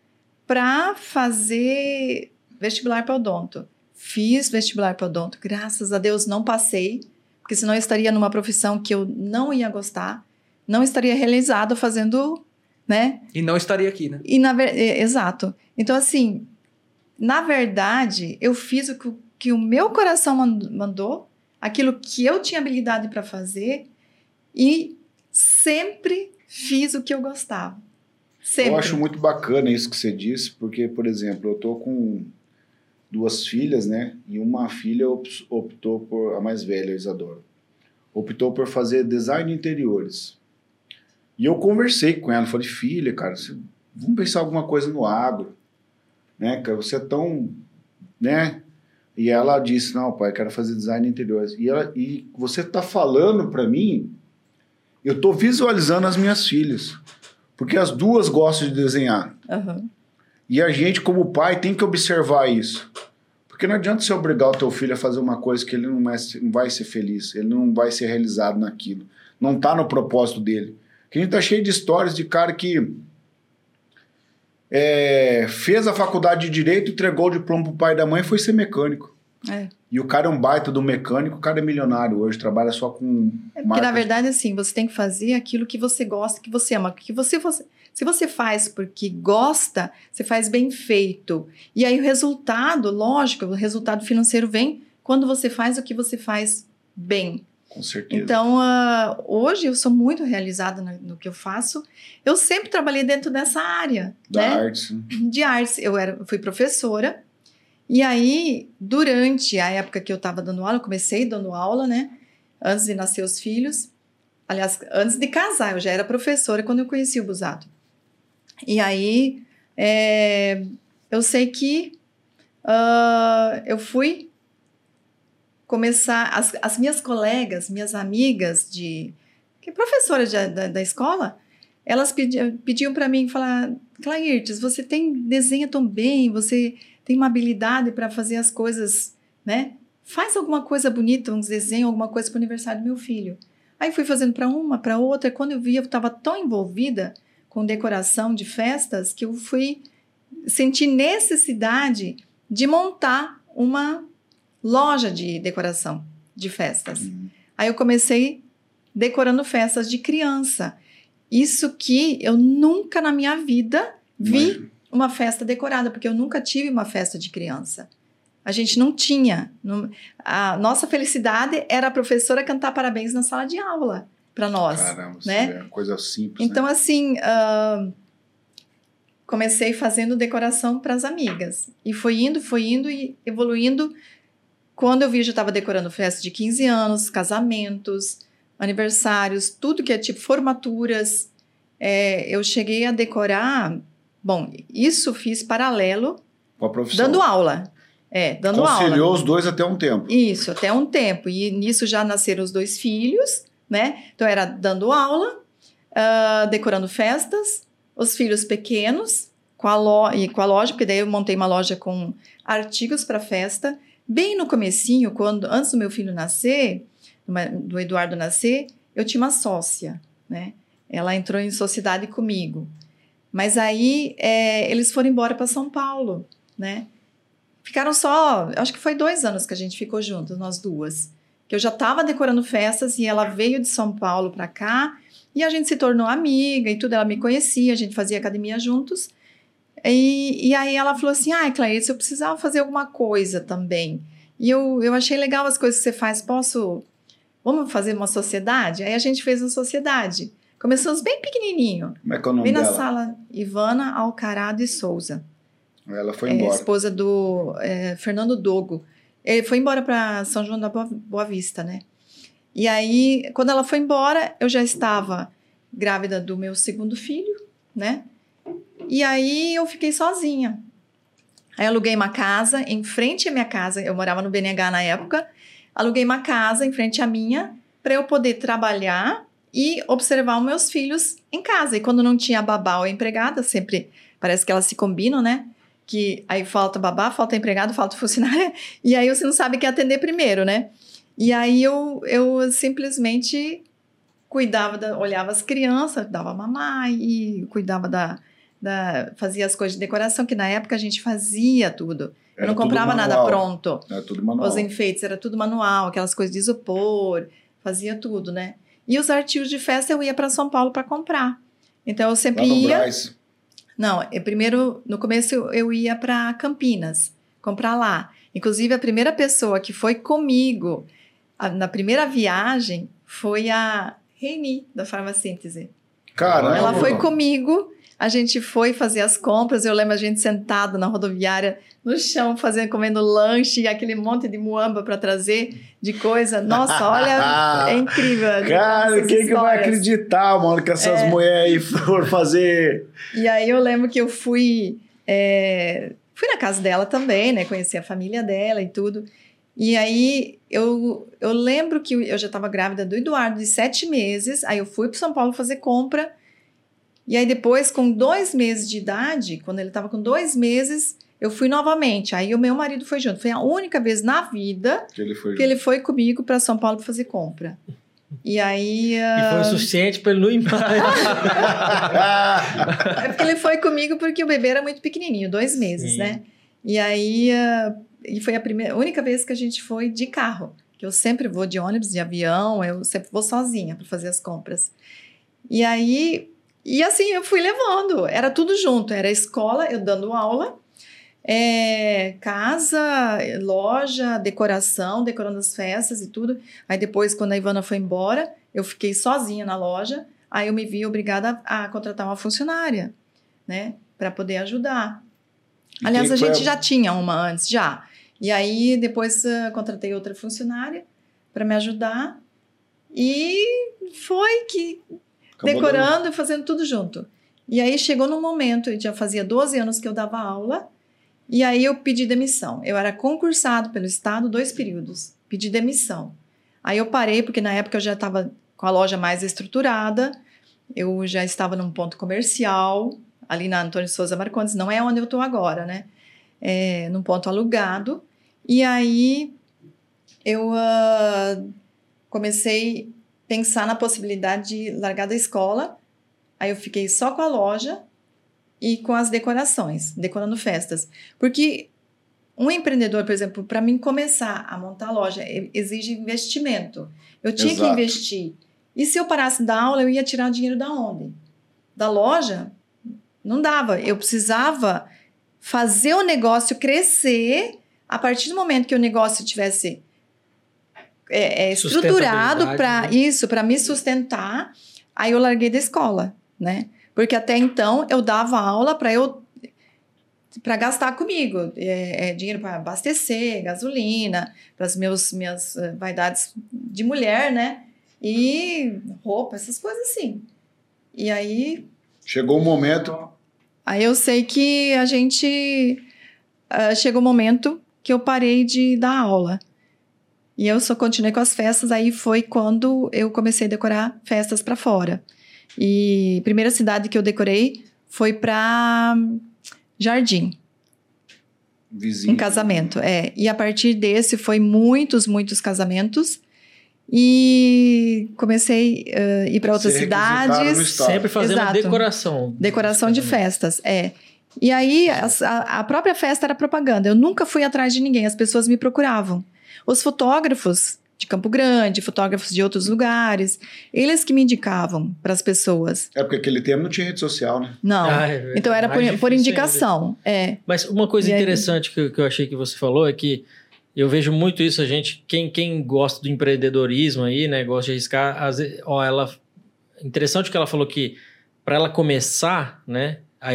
para fazer vestibular para odonto. Fiz vestibular para odonto, graças a Deus não passei, porque senão eu estaria numa profissão que eu não ia gostar, não estaria realizado fazendo, né? E não estaria aqui, né? E na exato. Então assim, na verdade, eu fiz o que, que o meu coração man- mandou, aquilo que eu tinha habilidade para fazer e sempre fiz o que eu gostava. Sempre. Eu acho muito bacana isso que você disse, porque, por exemplo, eu tô com duas filhas, né? E uma filha op- optou por, a mais velha, a Isadora, optou por fazer design de interiores. E eu conversei com ela, falei, filha, cara, vamos pensar alguma coisa no agro, né? Cara, você é tão, né? E ela disse, não, pai, eu quero fazer design de interiores. E, ela, e você tá falando para mim, eu tô visualizando as minhas filhas. Porque as duas gostam de desenhar. Aham. E a gente, como pai, tem que observar isso. Porque não adianta você obrigar o teu filho a fazer uma coisa que ele não, é- não vai ser feliz, ele não vai ser realizado naquilo. Não tá no propósito dele. Que a gente tá cheio de histórias de cara que é, fez a faculdade de Direito, entregou o diploma pro pai e da mãe e foi ser mecânico. É. E o cara é um baita do mecânico, o cara é milionário hoje, trabalha só com. É porque, na verdade, assim, você tem que fazer aquilo que você gosta, que você ama. Que você, você, se você faz porque gosta, você faz bem feito. E aí o resultado, lógico, o resultado financeiro vem quando você faz o que você faz bem. Com certeza. Então, ah, hoje eu sou muito realizada no, no que eu faço. Eu sempre trabalhei dentro dessa área, da né? arte. de artes. Eu era, fui professora. E aí, durante a época que eu estava dando aula, eu comecei dando aula, né? Antes de nascer os filhos. Aliás, antes de casar, eu já era professora quando eu conheci o Busato. E aí, é, eu sei que ah, eu fui começar. As, as minhas colegas, minhas amigas de. que professoras de- da, da escola, elas pediam, pediam para mim falar: Clairtes, você tem desenha tão bem, você tem uma habilidade para fazer as coisas, né? Faz alguma coisa bonita, uns desenhos, alguma coisa para o aniversário do meu filho. Aí fui fazendo para uma, para outra. Quando eu vi, eu estava tão envolvida com decoração de festas que eu fui sentir necessidade de montar uma loja de decoração de festas. Uhum. Aí eu comecei decorando festas de criança. Isso que eu nunca na minha vida vi uma festa decorada, porque eu nunca tive uma festa de criança. A gente não tinha. Não- a nossa felicidade era a professora cantar parabéns na sala de aula para nós. Caramba, né? né? coisa simples. Então, né? assim, ah, comecei fazendo decoração para as amigas. E foi indo, foi indo e evoluindo. Quando eu vi, já estava decorando festa de 15 anos, casamentos, aniversários, tudo que é tipo formaturas. É, eu cheguei a decorar. Bom, isso fiz paralelo, Com a profissão. dando aula. É, dando aula. Conciliou os dois até um tempo. Isso, até um tempo. E nisso já nasceram os dois filhos, né? Então era dando aula, ah, decorando festas, os filhos pequenos, com a, lo e com a loja, porque daí eu montei uma loja com artigos para festa. Bem no comecinho, quando antes do meu filho nascer, do Eduardo nascer, eu tinha uma sócia, né? Ela entrou em sociedade comigo. Mas aí é, eles foram embora para São Paulo, né? Ficaram só, acho que foi dois anos que a gente ficou juntos, nós duas. Que eu já estava decorando festas e ela veio de São Paulo para cá e a gente se tornou amiga e tudo. Ela me conhecia, a gente fazia academia juntos. E, e aí ela falou assim: ai, Clarice, eu precisava fazer alguma coisa também. E eu, eu achei legal as coisas que você faz. Posso. Vamos fazer uma sociedade? Aí a gente fez uma sociedade. Começamos bem pequenininho. Como é que é o nome Bem na dela? sala, Ivana Alcarado e Souza Ela foi é, embora. esposa do é, Fernando Dogo, Ele foi embora para São João da Boa Vista, né? E aí, quando ela foi embora, eu já estava grávida do meu segundo filho, né? E aí eu fiquei sozinha. Aí aluguei uma casa em frente à minha casa. Eu morava no BNH na época. Aluguei uma casa em frente à minha para eu poder trabalhar e observar os meus filhos em casa. E quando não tinha babá ou empregada, sempre parece que elas se combinam, né? Que aí falta babá, falta empregado, falta funcionária, e aí você não sabe quem atender primeiro, né? E aí eu, eu simplesmente cuidava, da, olhava as crianças, dava mamar e cuidava da, da. fazia as coisas de decoração, que na época a gente fazia tudo. Eu Era não comprava nada pronto. É tudo manual. Os enfeites era tudo manual, aquelas coisas de isopor, fazia tudo, né? E os artigos de festa eu ia para São Paulo para comprar. Então eu sempre Lá no ia. Brás. Não, eu primeiro, no começo eu- ia para Campinas, comprar lá. Inclusive, a primeira pessoa que foi comigo a- na primeira viagem foi a Reini, da Farmacêntese. Caramba. Ela foi comigo, a gente foi fazer as compras. Eu lembro a gente sentado na rodoviária, no chão, fazendo, comendo lanche e aquele monte de muamba para trazer de coisa. Nossa, olha, é incrível. Cara, essas quem que vai acreditar, mano, que essas É. mulheres aí foram fazer. E aí eu lembro que eu fui. é, fui na casa dela também, né? Conheci a família dela e tudo. E aí eu, eu lembro que eu já estava grávida do Eduardo de sete meses. Aí eu fui para São Paulo fazer compra. E aí depois, com dois meses de idade, quando ele estava com dois meses, eu fui novamente. Aí o meu marido foi junto. Foi a única vez na vida Que ele foi. que ele foi comigo para São Paulo pra fazer compra. E aí. E foi o suficiente para ele não ir mais. É porque ele foi comigo porque o bebê era muito pequenininho, dois meses, Sim. né? E aí, ah, e foi a primeira, a única vez que a gente foi de carro. Que eu sempre vou de ônibus, de avião, eu sempre vou sozinha para fazer as compras. E aí, e assim eu fui levando, era tudo junto, era escola, eu dando aula, é, casa, loja, decoração, decorando as festas e tudo. Aí depois, quando a Ivana foi embora, eu fiquei sozinha na loja. Aí eu me vi obrigada a, a contratar uma funcionária, né, para poder ajudar. E Aliás, a gente já tinha uma antes, já. E aí depois ah, contratei outra funcionária para me ajudar e foi que Acabou decorando e fazendo tudo junto. E aí chegou num momento, já fazia 12 anos que eu dava aula, e aí eu pedi demissão. Eu era concursado pelo Estado dois períodos, pedi demissão. Aí eu parei, porque na época eu já estava com a loja mais estruturada, eu já estava num ponto comercial, ali na Antônio Souza Marcondes, não é onde eu estou agora, né? É, num ponto alugado. E aí eu ah, comecei pensar na possibilidade de largar da escola. Aí eu fiquei só com a loja e com as decorações, decorando festas. Porque um empreendedor, por exemplo, para mim começar a montar a loja, exige investimento. Eu tinha Exato. que investir. E se eu parasse da aula, eu ia tirar dinheiro da onde? Da loja? Não dava. Eu precisava fazer o negócio crescer a partir do momento que o negócio tivesse é, é, estruturado para né? isso, para me sustentar. Aí eu larguei da escola, né? Porque até então eu dava aula para eu para gastar comigo, é, é, dinheiro para abastecer, gasolina, para as meus minhas eh, vaidades de mulher, né? E roupa, essas coisas assim. E aí Chegou o momento. Aí eu sei que a gente. ah, chegou o momento que eu parei de dar aula. E eu só continuei com as festas. Aí foi quando eu comecei a decorar festas para fora. E a primeira cidade que eu decorei foi para Jardim, Vizinho. um casamento. É. E a partir desse foi muitos, muitos casamentos. E comecei a ir para outras cidades. Sempre fazendo Exato. decoração. Decoração de festas, é. E aí, a, a própria festa era propaganda. Eu nunca fui atrás de ninguém, as pessoas me procuravam. Os fotógrafos de Campo Grande, fotógrafos de outros lugares, eles que me indicavam para as pessoas. É porque aquele tempo não tinha rede social, né? Não. Ah, é então era por, por indicação. É. Mas uma coisa E aí? interessante que, eu- que eu achei que você falou é que eu vejo muito isso, a gente, quem, quem gosta do empreendedorismo aí, né, gosta de arriscar, às vezes, ó, ela, interessante que ela falou que para ela começar, né, a-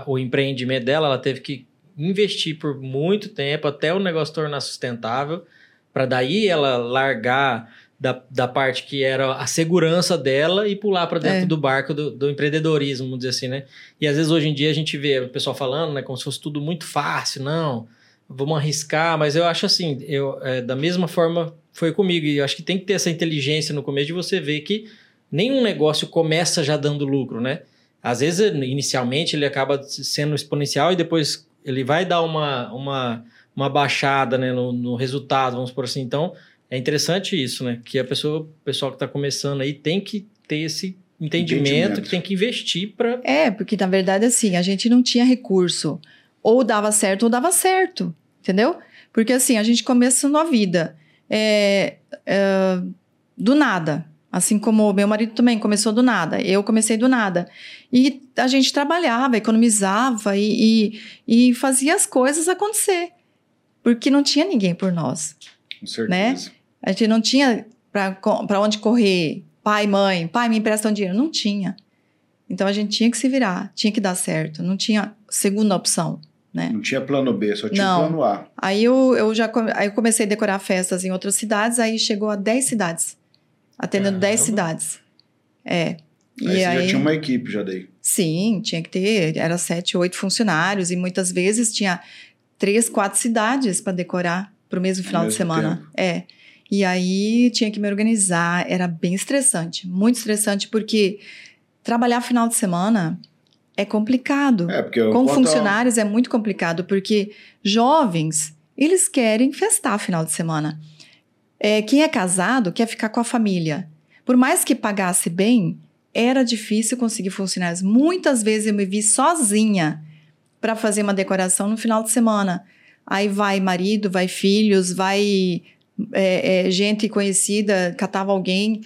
a- o empreendimento dela, ela teve que investir por muito tempo até o negócio tornar sustentável, para daí ela largar da, da parte que era a segurança dela e pular para dentro É. do barco do, do empreendedorismo, vamos dizer assim, né? E às vezes hoje em dia a gente vê o pessoal falando, né, como se fosse tudo muito fácil, não, vamos arriscar, mas eu acho assim, eu, é, da mesma forma foi comigo, e eu acho que tem que ter essa inteligência no começo de você ver que nenhum negócio começa já dando lucro, né? Às vezes, inicialmente, ele acaba sendo exponencial e depois ele vai dar uma, uma, uma baixada né, no, no resultado, vamos por assim. Então, é interessante isso, né? Que a pessoa, o pessoal que está começando aí tem que ter esse entendimento, Entendimento. que tem que investir para. É, porque na verdade, assim, a gente não tinha recurso. Ou dava certo ou dava certo, entendeu? Porque assim, a gente começou a vida é, é, do nada. Assim como o meu marido também começou do nada, eu comecei do nada. E a gente trabalhava, economizava e, e, e fazia as coisas acontecer. Porque não tinha ninguém por nós. Com certeza. A gente não tinha para onde correr, pai, mãe, pai, me empresta um dinheiro. Não tinha. Então a gente tinha que se virar, tinha que dar certo, não tinha segunda opção, né? Não tinha plano B, só tinha Não. plano A. Aí eu, eu já come- aí eu comecei a decorar festas em outras cidades, aí chegou a 10 cidades, atendendo 10 Caramba. cidades. É. Aí E você aí, já tinha uma equipe já daí. sim, tinha que ter, era sete, oito funcionários e muitas vezes tinha três, quatro cidades para decorar para o mesmo final de mesmo semana. tempo. É. E aí tinha que me organizar, era bem estressante, muito estressante porque trabalhar final de semana é complicado. É, porque Com funcionários é muito complicado, porque jovens, eles querem festar final de semana. É, quem é casado quer ficar com a família. Por mais que pagasse bem, era difícil conseguir funcionários. Muitas vezes eu me vi sozinha para fazer uma decoração no final de semana. Aí vai marido, vai filhos, vai é, é, gente conhecida, catava alguém.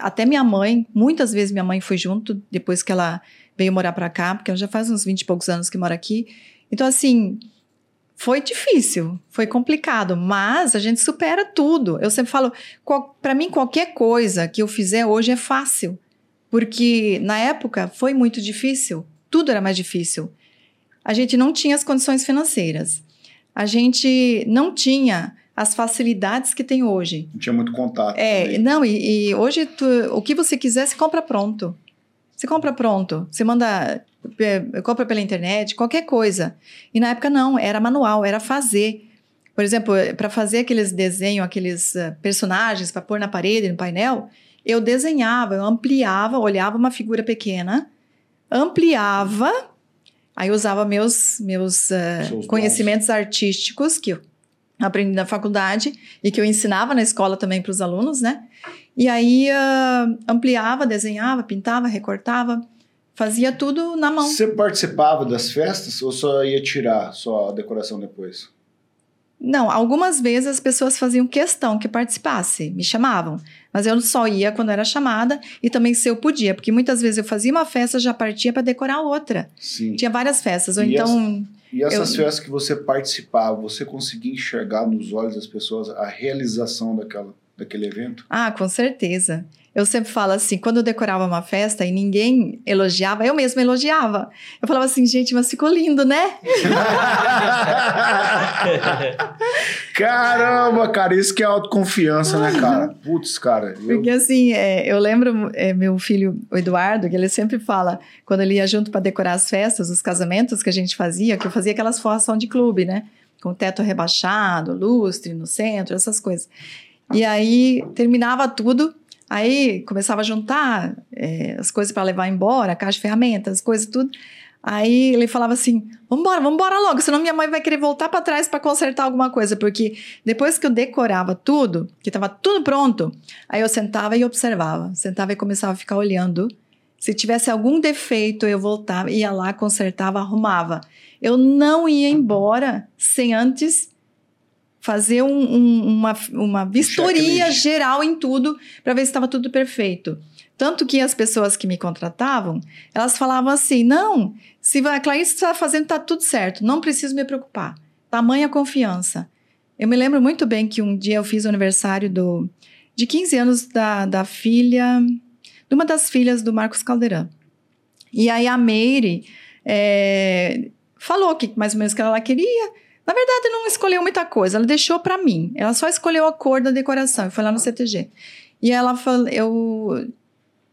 Até minha mãe, muitas vezes minha mãe foi junto, depois que ela veio morar para cá, porque ela já faz uns 20 e poucos anos que mora aqui. Então, assim, foi difícil, foi complicado, mas a gente supera tudo. Eu sempre falo, para mim, qualquer coisa que eu fizer hoje é fácil, porque na época foi muito difícil, tudo era mais difícil. A gente não tinha as condições financeiras, a gente não tinha as facilidades que tem hoje. Não tinha muito contato. É, também. não, e, e hoje tu- o que você quiser, você compra pronto. Você compra pronto. Você manda, é, compra pela internet, qualquer coisa. E na época não, era manual, era fazer. Por exemplo, para fazer aqueles desenhos, aqueles eh, personagens para pôr na parede, no painel, eu desenhava, eu ampliava, olhava uma figura pequena, ampliava, aí usava meus, meus dons. conhecimentos artísticos que eu aprendi na faculdade e que eu ensinava na escola também para os alunos, né? E aí ah, ampliava, desenhava, pintava, recortava, fazia tudo na mão. Você participava das festas ou só ia tirar só a decoração depois? Não, algumas vezes as pessoas faziam questão que participasse, me chamavam, mas eu só ia quando era chamada e também se eu podia, porque muitas vezes eu fazia uma festa já partia para decorar outra. Sim. Tinha várias festas, ou E então E essas Eu- festas que você participava, você conseguia enxergar nos olhos das pessoas a realização daquela, daquele evento? Ah, com certeza. Eu sempre falo assim, quando eu decorava uma festa e ninguém elogiava, eu mesma elogiava. Eu falava assim, gente, mas ficou lindo, né? Caramba, cara, isso que é autoconfiança, né, cara? Putz, cara. eu- Porque assim, é, eu lembro é, meu filho, o Eduardo, que ele sempre fala, quando ele ia junto para decorar as festas, os casamentos que a gente fazia, que eu fazia aquelas forração de clube, né? Com teto rebaixado, lustre no centro, essas coisas. E aí terminava tudo, aí começava a juntar é, as coisas para levar embora, caixa de ferramentas, coisas tudo. Aí ele falava assim: vambora, vambora logo, senão minha mãe vai querer voltar para trás para consertar alguma coisa. Porque depois que eu decorava tudo, que estava tudo pronto, aí eu sentava e observava. Sentava e começava a ficar olhando. Se tivesse algum defeito, eu voltava, ia lá, consertava, arrumava. Eu não ia embora sem antes fazer um- um- uma, uma vistoria checklist. geral em tudo para ver se estava tudo perfeito. Tanto que as pessoas que me contratavam, elas falavam assim: não, se a Clarice está fazendo, está tudo certo, não preciso me preocupar. Tamanha confiança. Eu me lembro muito bem que um dia eu fiz o aniversário do, de 15 anos da, da filha, de uma das filhas do Marcos Caldeirão. E aí a Meire é, falou que mais ou menos que ela queria. Na verdade, não escolheu muita coisa, ela deixou para mim. Ela só escolheu a cor da decoração e foi lá no CTG. E ela falou, eu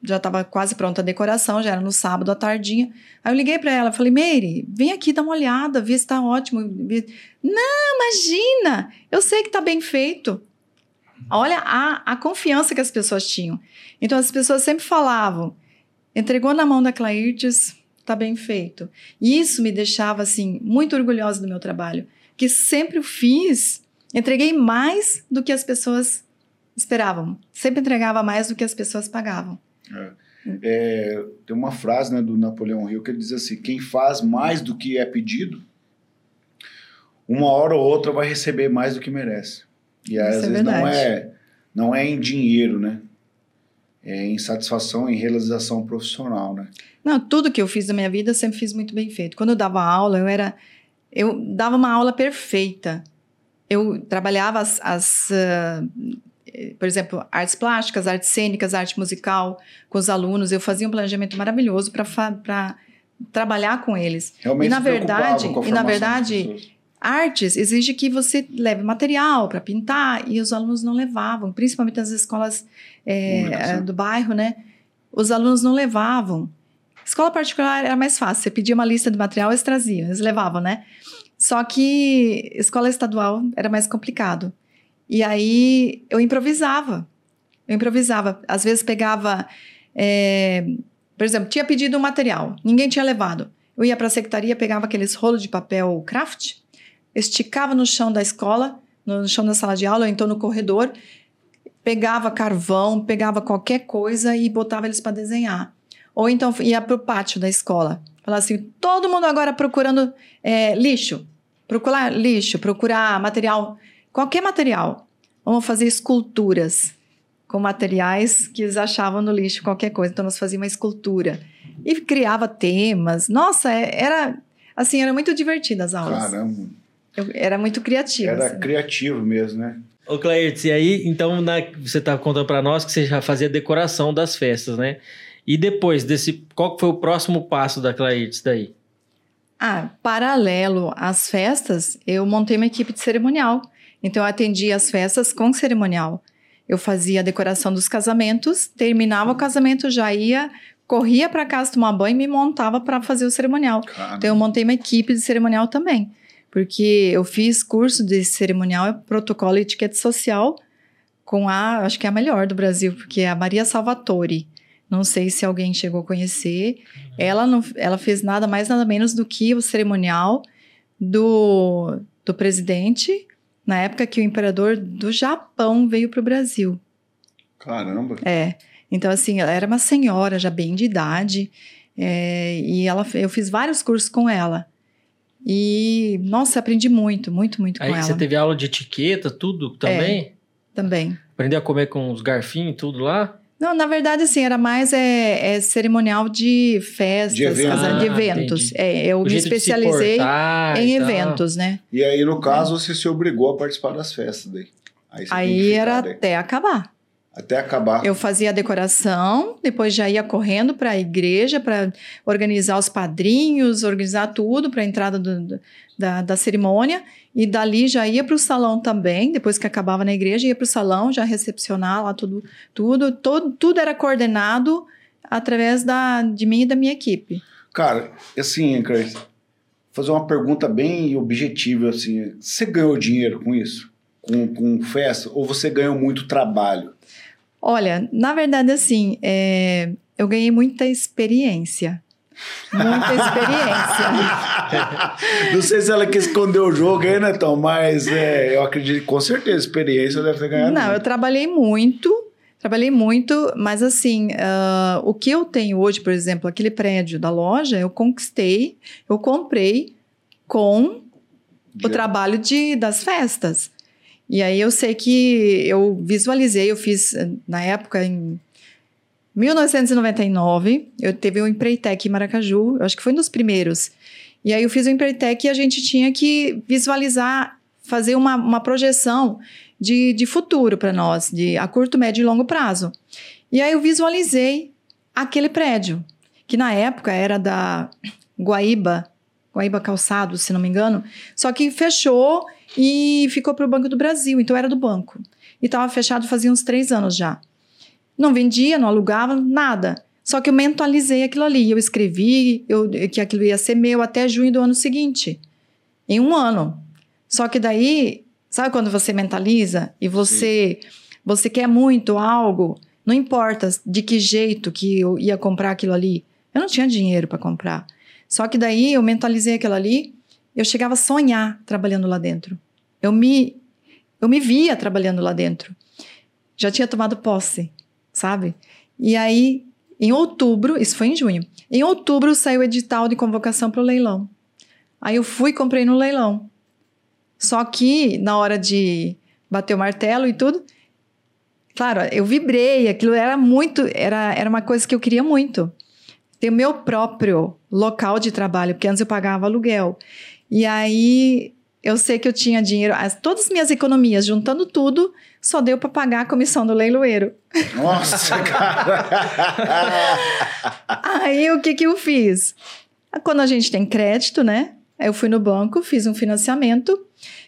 já estava quase pronta a decoração, já era no sábado à tardinha. Aí eu liguei para ela, falei: "Meire, vem aqui dar uma olhada, vê se está ótimo". Não, imagina! Eu sei que está bem feito. Olha a, a confiança que as pessoas tinham. Então as pessoas sempre falavam: entregou na mão da Clairtes, tá bem feito. E isso me deixava assim muito orgulhosa do meu trabalho, que sempre fiz, entreguei mais do que as pessoas esperavam. Sempre entregava mais do que as pessoas pagavam. É. É, tem uma frase né, do Napoleão Hill que ele diz assim: quem faz mais do que é pedido, uma hora ou outra vai receber mais do que merece. E Isso às é vezes não é, não é em dinheiro, né? É em satisfação, em realização profissional, né? Não, tudo que eu fiz na minha vida eu sempre fiz muito bem feito. Quando eu dava aula, eu era. Eu dava uma aula perfeita. Eu trabalhava as. as eh, por exemplo, artes plásticas, artes cênicas, arte musical com os alunos. Eu fazia um planejamento maravilhoso para trabalhar com eles. Realmente E na verdade- e na verdade. Artes exige que você leve material para pintar e os alunos não levavam, principalmente nas escolas é, Públicas, né? do bairro, né? Os alunos não levavam. Escola particular era mais fácil, você pedia uma lista de material, eles traziam, eles levavam, né? Só que escola estadual era mais complicado. E aí eu improvisava. Eu improvisava. Às vezes pegava, é, por exemplo, tinha pedido um material, ninguém tinha levado. Eu ia para a secretaria, pegava aqueles rolos de papel craft, esticava no chão da escola, no chão da sala de aula, ou então no corredor, pegava carvão, pegava qualquer coisa e botava eles para desenhar. Ou então ia para o pátio da escola. Falava assim: todo mundo agora procurando é, lixo. Procurar lixo, procurar material, qualquer material. Vamos fazer esculturas com materiais que eles achavam no lixo, qualquer coisa. Então, nós fazíamos uma escultura. E criava temas. Nossa, é- era assim, era muito divertida as aulas. Caramba, Eu- era muito criativa. era assim. criativo mesmo, né? Ô, Clairtz, e aí, então, na- você tá contando para nós que você já fazia decoração das festas, né? E depois desse, qual foi o próximo passo da Clairtz daí? Ah, paralelo às festas, eu montei uma equipe de cerimonial. Então, eu atendia as festas com cerimonial. Eu fazia a decoração dos casamentos, terminava o casamento, já ia, corria para casa tomar banho e me montava para fazer o cerimonial. Cara, Então, eu montei uma equipe de cerimonial também. Porque eu fiz curso de cerimonial, protocolo e etiqueta social com a, acho que é a melhor do Brasil, porque é a Maria Salvatore. Não sei se alguém chegou a conhecer. Ela, não, ela fez nada mais, nada menos do que o cerimonial do, do presidente, na época que o imperador do Japão veio para o Brasil. caramba. É. Então, assim, ela era uma senhora já bem de idade. é, e ela, eu fiz vários cursos com ela. E, nossa, aprendi muito, muito, muito Aí com ela. você teve aula de etiqueta, tudo também? Também. Aprendeu a comer com os garfinhos e tudo lá? Não, na verdade, assim, era mais é, é cerimonial de festas, De eventos. casa- de Ah, eventos. É, eu O me especializei portar em eventos, né? E aí, no caso, você se obrigou a participar das festas daí. Aí, Aí era daí. até acabar. Até acabar. Eu fazia a decoração, depois já ia correndo para a igreja para organizar os padrinhos, organizar tudo para a entrada do- da, da cerimônia. E dali já ia para o salão também, depois que acabava na igreja, ia para o salão já recepcionar lá tudo. Tudo, todo, tudo era coordenado através da, de mim e da minha equipe. Cara, assim, Cris, fazer uma pergunta bem objetiva, assim. Você ganhou dinheiro com isso? Com, com festa? Ou você ganhou muito trabalho? Olha, na verdade, assim, é, eu ganhei muita experiência. Muita experiência. Não sei se ela quis esconder o jogo aí, né, Tom? Mas é, eu acredito que com certeza experiência deve ter ganhado. Não, eu muito. trabalhei muito, trabalhei muito, mas assim, ah, o que eu tenho hoje, por exemplo, aquele prédio da loja, eu conquistei, eu comprei com o trabalho de, das festas. E aí eu sei que eu visualizei, eu fiz eh, na época em 1999, eu teve o Empreitec em Maracaju, eu acho que foi um dos primeiros. E aí eu fiz o Empreitec e a gente tinha que visualizar, fazer uma, uma projeção de, de futuro para nós, de a curto, médio e longo prazo. E aí eu visualizei aquele prédio, que na época era da Guaíba, Guaíba Calçado, se não me engano. Só que fechou e ficou para o Banco do Brasil, então era do banco. E estava fechado fazia uns três anos já. Não vendia, não alugava, nada. Só que eu mentalizei aquilo ali. Eu escrevi eu, que aquilo ia ser meu até junho do ano seguinte. Em um ano. Só que daí, sabe quando você mentaliza e você, você quer muito algo, não importa de que jeito que eu ia comprar aquilo ali. Eu não tinha dinheiro para comprar. Só que daí eu mentalizei aquilo ali, eu chegava a sonhar trabalhando lá dentro. Eu me eu me via trabalhando lá dentro. Já tinha tomado posse, sabe? E aí, em outubro, isso foi em junho. Em outubro saiu o edital de convocação para o leilão. Aí eu fui e comprei no leilão. Só que na hora de bater o martelo e tudo, claro, eu vibrei, aquilo era muito, era, era uma coisa que eu queria muito. Ter o meu próprio local de trabalho, porque antes eu pagava aluguel. E aí eu sei que eu tinha dinheiro, as, todas as minhas economias, juntando tudo, só deu para pagar a comissão do leiloeiro. Nossa, cara! Aí o que que eu fiz? Quando a gente tem crédito, né? Eu fui no banco, fiz um financiamento.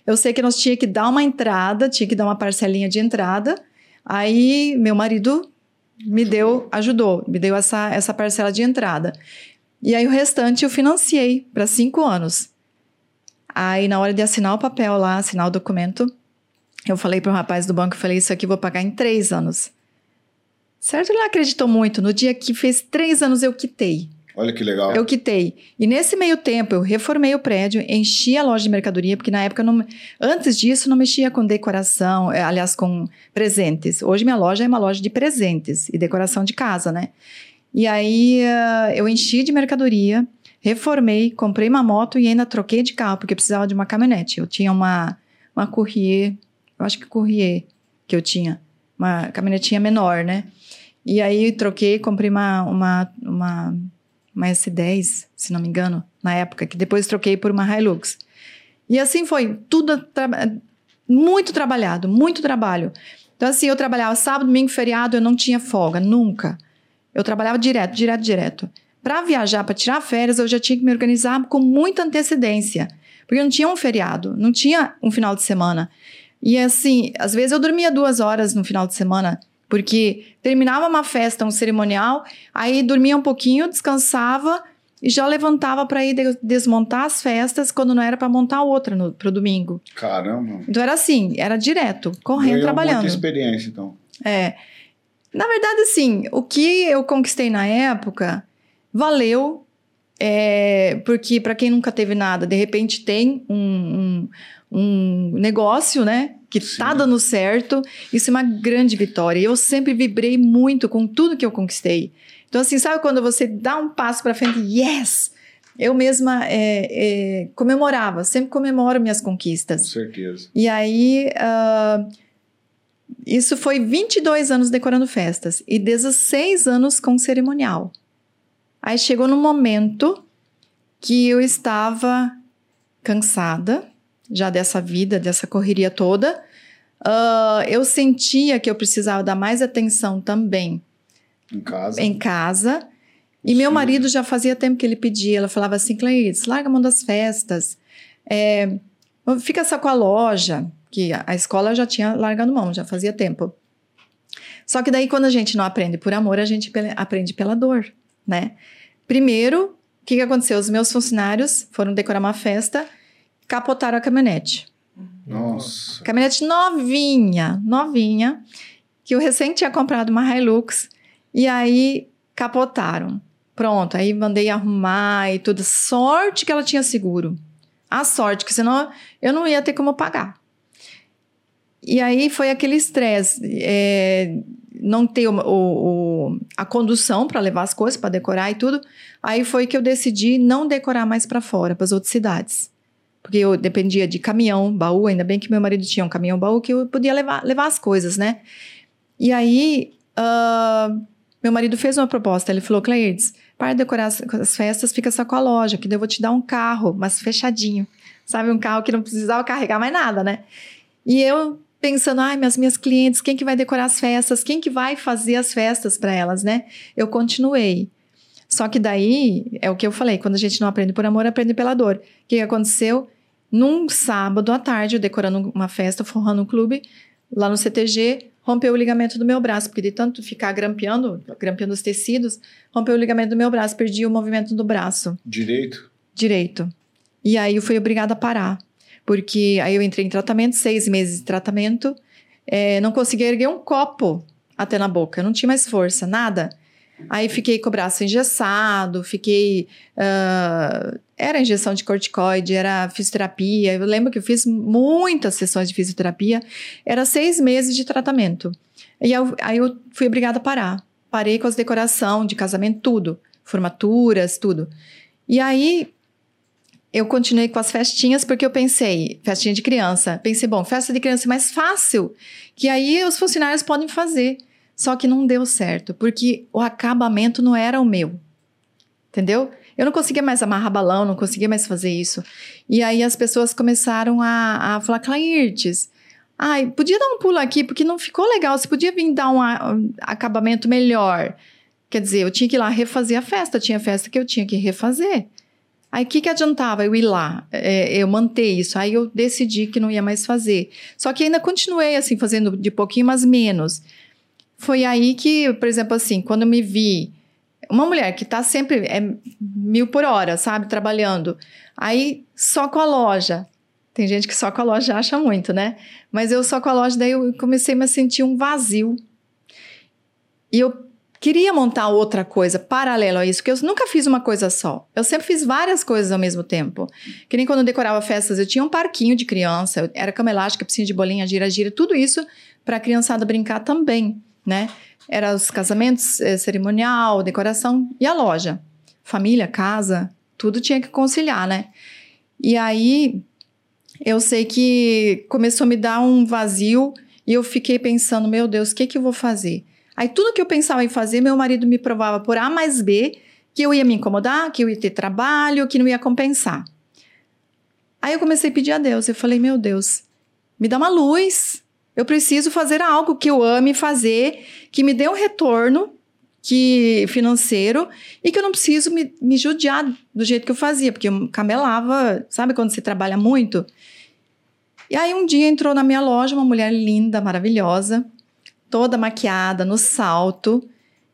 Eu sei que nós tinha que dar uma entrada, tinha que dar uma parcelinha de entrada. Aí meu marido me deu, ajudou, me deu essa, essa parcela de entrada. E aí o restante eu financiei para cinco anos. Aí, na hora de assinar o papel lá, assinar o documento, eu falei para o rapaz do banco, eu falei, isso aqui eu vou pagar em três anos. Certo? Ele não acreditou muito. No dia que fez três anos, eu quitei. Olha que legal. Eu quitei. E nesse meio tempo, eu reformei o prédio, enchi a loja de mercadoria, porque na época, não, antes disso, não mexia com decoração, eh, aliás, com presentes. Hoje, minha loja é uma loja de presentes e decoração de casa, né? E aí, uh, eu enchi de mercadoria, reformei, comprei uma moto e ainda troquei de carro, porque precisava de uma caminhonete. Eu tinha uma, uma Courrier, eu acho que Courrier que eu tinha, uma caminhonetinha menor, né? E aí troquei, comprei uma, uma, uma, uma S10, se não me engano, na época, que depois troquei por uma Hilux. E assim foi, tudo tra muito trabalhado, muito trabalho. Então, assim, eu trabalhava sábado, domingo, feriado, eu não tinha folga, nunca. Eu trabalhava direto, direto, direto. Para viajar, para tirar férias, eu já tinha que me organizar com muita antecedência, porque não tinha um feriado, não tinha um final de semana. E assim, às vezes eu dormia duas horas no final de semana, porque terminava uma festa, um cerimonial, aí dormia um pouquinho, descansava e já levantava para ir desmontar as festas quando não era para montar outra no, pro domingo. Caramba. Então era assim, era direto, correndo, Ganhou trabalhando. muita experiência, então. É. Na verdade, assim, o que eu conquistei na época valeu, é, porque para quem nunca teve nada, de repente tem um, um, um negócio, né? Que Sim. tá dando certo, isso é uma grande vitória. E eu sempre vibrei muito com tudo que eu conquistei. Então, assim, sabe quando você dá um passo para frente, yes! Eu mesma é, é, comemorava, sempre comemoro minhas Com conquistas. certeza. E aí, ah, isso foi 22 anos decorando festas e 16 anos com cerimonial. Aí chegou no momento que eu estava cansada já dessa vida, dessa correria toda. Ah, eu sentia que eu precisava dar mais atenção também Em casa. em casa. E meu Sim. marido já fazia tempo que ele pedia. Ela falava assim, Clarice, larga a mão das festas. É, fica só com a loja. Que a escola já tinha largado mão, já fazia tempo. Só que daí, quando a gente não aprende por amor, a gente aprende pela dor, né? Primeiro, o que, que aconteceu? Os meus funcionários foram decorar uma festa, capotaram a caminhonete. Nossa. Caminhonete novinha, novinha, que eu recém tinha comprado uma Hilux, e aí capotaram. Pronto, aí mandei arrumar e tudo. Sorte que ela tinha seguro. A sorte, que senão eu não ia ter como pagar. E aí foi aquele estresse, é, não ter o, o- a condução para levar as coisas, para decorar e tudo. Aí foi que eu decidi não decorar mais para fora, para as outras cidades. Porque eu dependia de caminhão, baú, ainda bem que meu marido tinha um caminhão baú que eu podia levar, levar as coisas, né? E aí, ah, meu marido fez uma proposta. Ele falou: Cleides, para de decorar as, as festas, fica só com a loja, que daí eu vou te dar um carro, mas fechadinho. Sabe, um carro que não precisava carregar mais nada, né? E eu pensando, ai, minhas minhas clientes, quem que vai decorar as festas? Quem que vai fazer as festas para elas, né? Eu continuei. Só que daí, é o que eu falei, quando a gente não aprende por amor, aprende pela dor. O que aconteceu? Num sábado à tarde, eu decorando uma festa, forrando um clube, lá no CTG, rompeu o ligamento do meu braço, porque de tanto ficar grampeando, grampeando os tecidos, rompeu o ligamento do meu braço, perdi o movimento do braço. Direito? Direito. E aí eu fui obrigada a parar, porque aí eu entrei em tratamento, seis meses de tratamento, é, não conseguia erguer um copo até na boca, não tinha mais força, nada. Aí fiquei com o braço engessado, fiquei. Uh, era injeção de corticoide, era fisioterapia. Eu lembro que eu fiz muitas sessões de fisioterapia. Era seis meses de tratamento. E eu, aí eu fui obrigada a parar. Parei com as decoração de casamento, tudo. Formaturas, tudo. E aí eu continuei com as festinhas porque eu pensei, festinha de criança. Pensei, bom, festa de criança é mais fácil, que aí os funcionários podem fazer. Só que não deu certo, porque o acabamento não era o meu. Entendeu? Eu não conseguia mais amarrar balão, não conseguia mais fazer isso. E aí as pessoas começaram a, a falar, Clairtes, ai, podia dar um pulo aqui, porque não ficou legal. Você podia vir dar um, um acabamento melhor. Quer dizer, eu tinha que ir lá refazer a festa, tinha festa que eu tinha que refazer. Aí o que, que adiantava eu ir lá, é, eu manter isso? Aí eu decidi que não ia mais fazer. Só que ainda continuei assim, fazendo de pouquinho, mas menos. Foi aí que, por exemplo, assim, quando eu me vi uma mulher que tá sempre é mil por hora, sabe, trabalhando, aí só com a loja. Tem gente que só com a loja acha muito, né? Mas eu só com a loja, daí eu comecei a me sentir um vazio. E eu queria montar outra coisa paralelo a isso, porque eu nunca fiz uma coisa só. Eu sempre fiz várias coisas ao mesmo tempo. Que nem quando eu decorava festas, eu tinha um parquinho de criança, era cama elástica, piscina de bolinha, gira-gira, tudo isso para a criançada brincar também né? Era os casamentos, eh, cerimonial, decoração e a loja. Família, casa, tudo tinha que conciliar, né? E aí eu sei que começou a me dar um vazio e eu fiquei pensando, meu Deus, o que que eu vou fazer? Aí tudo que eu pensava em fazer, meu marido me provava por A mais B que eu ia me incomodar, que eu ia ter trabalho, que não ia compensar. Aí eu comecei a pedir a Deus, eu falei, meu Deus, me dá uma luz, eu preciso fazer algo que eu ame fazer, que me dê um retorno que financeiro e que eu não preciso me, me judiar do jeito que eu fazia, porque eu camelava, sabe quando você trabalha muito? E aí um dia entrou na minha loja uma mulher linda, maravilhosa, toda maquiada, no salto.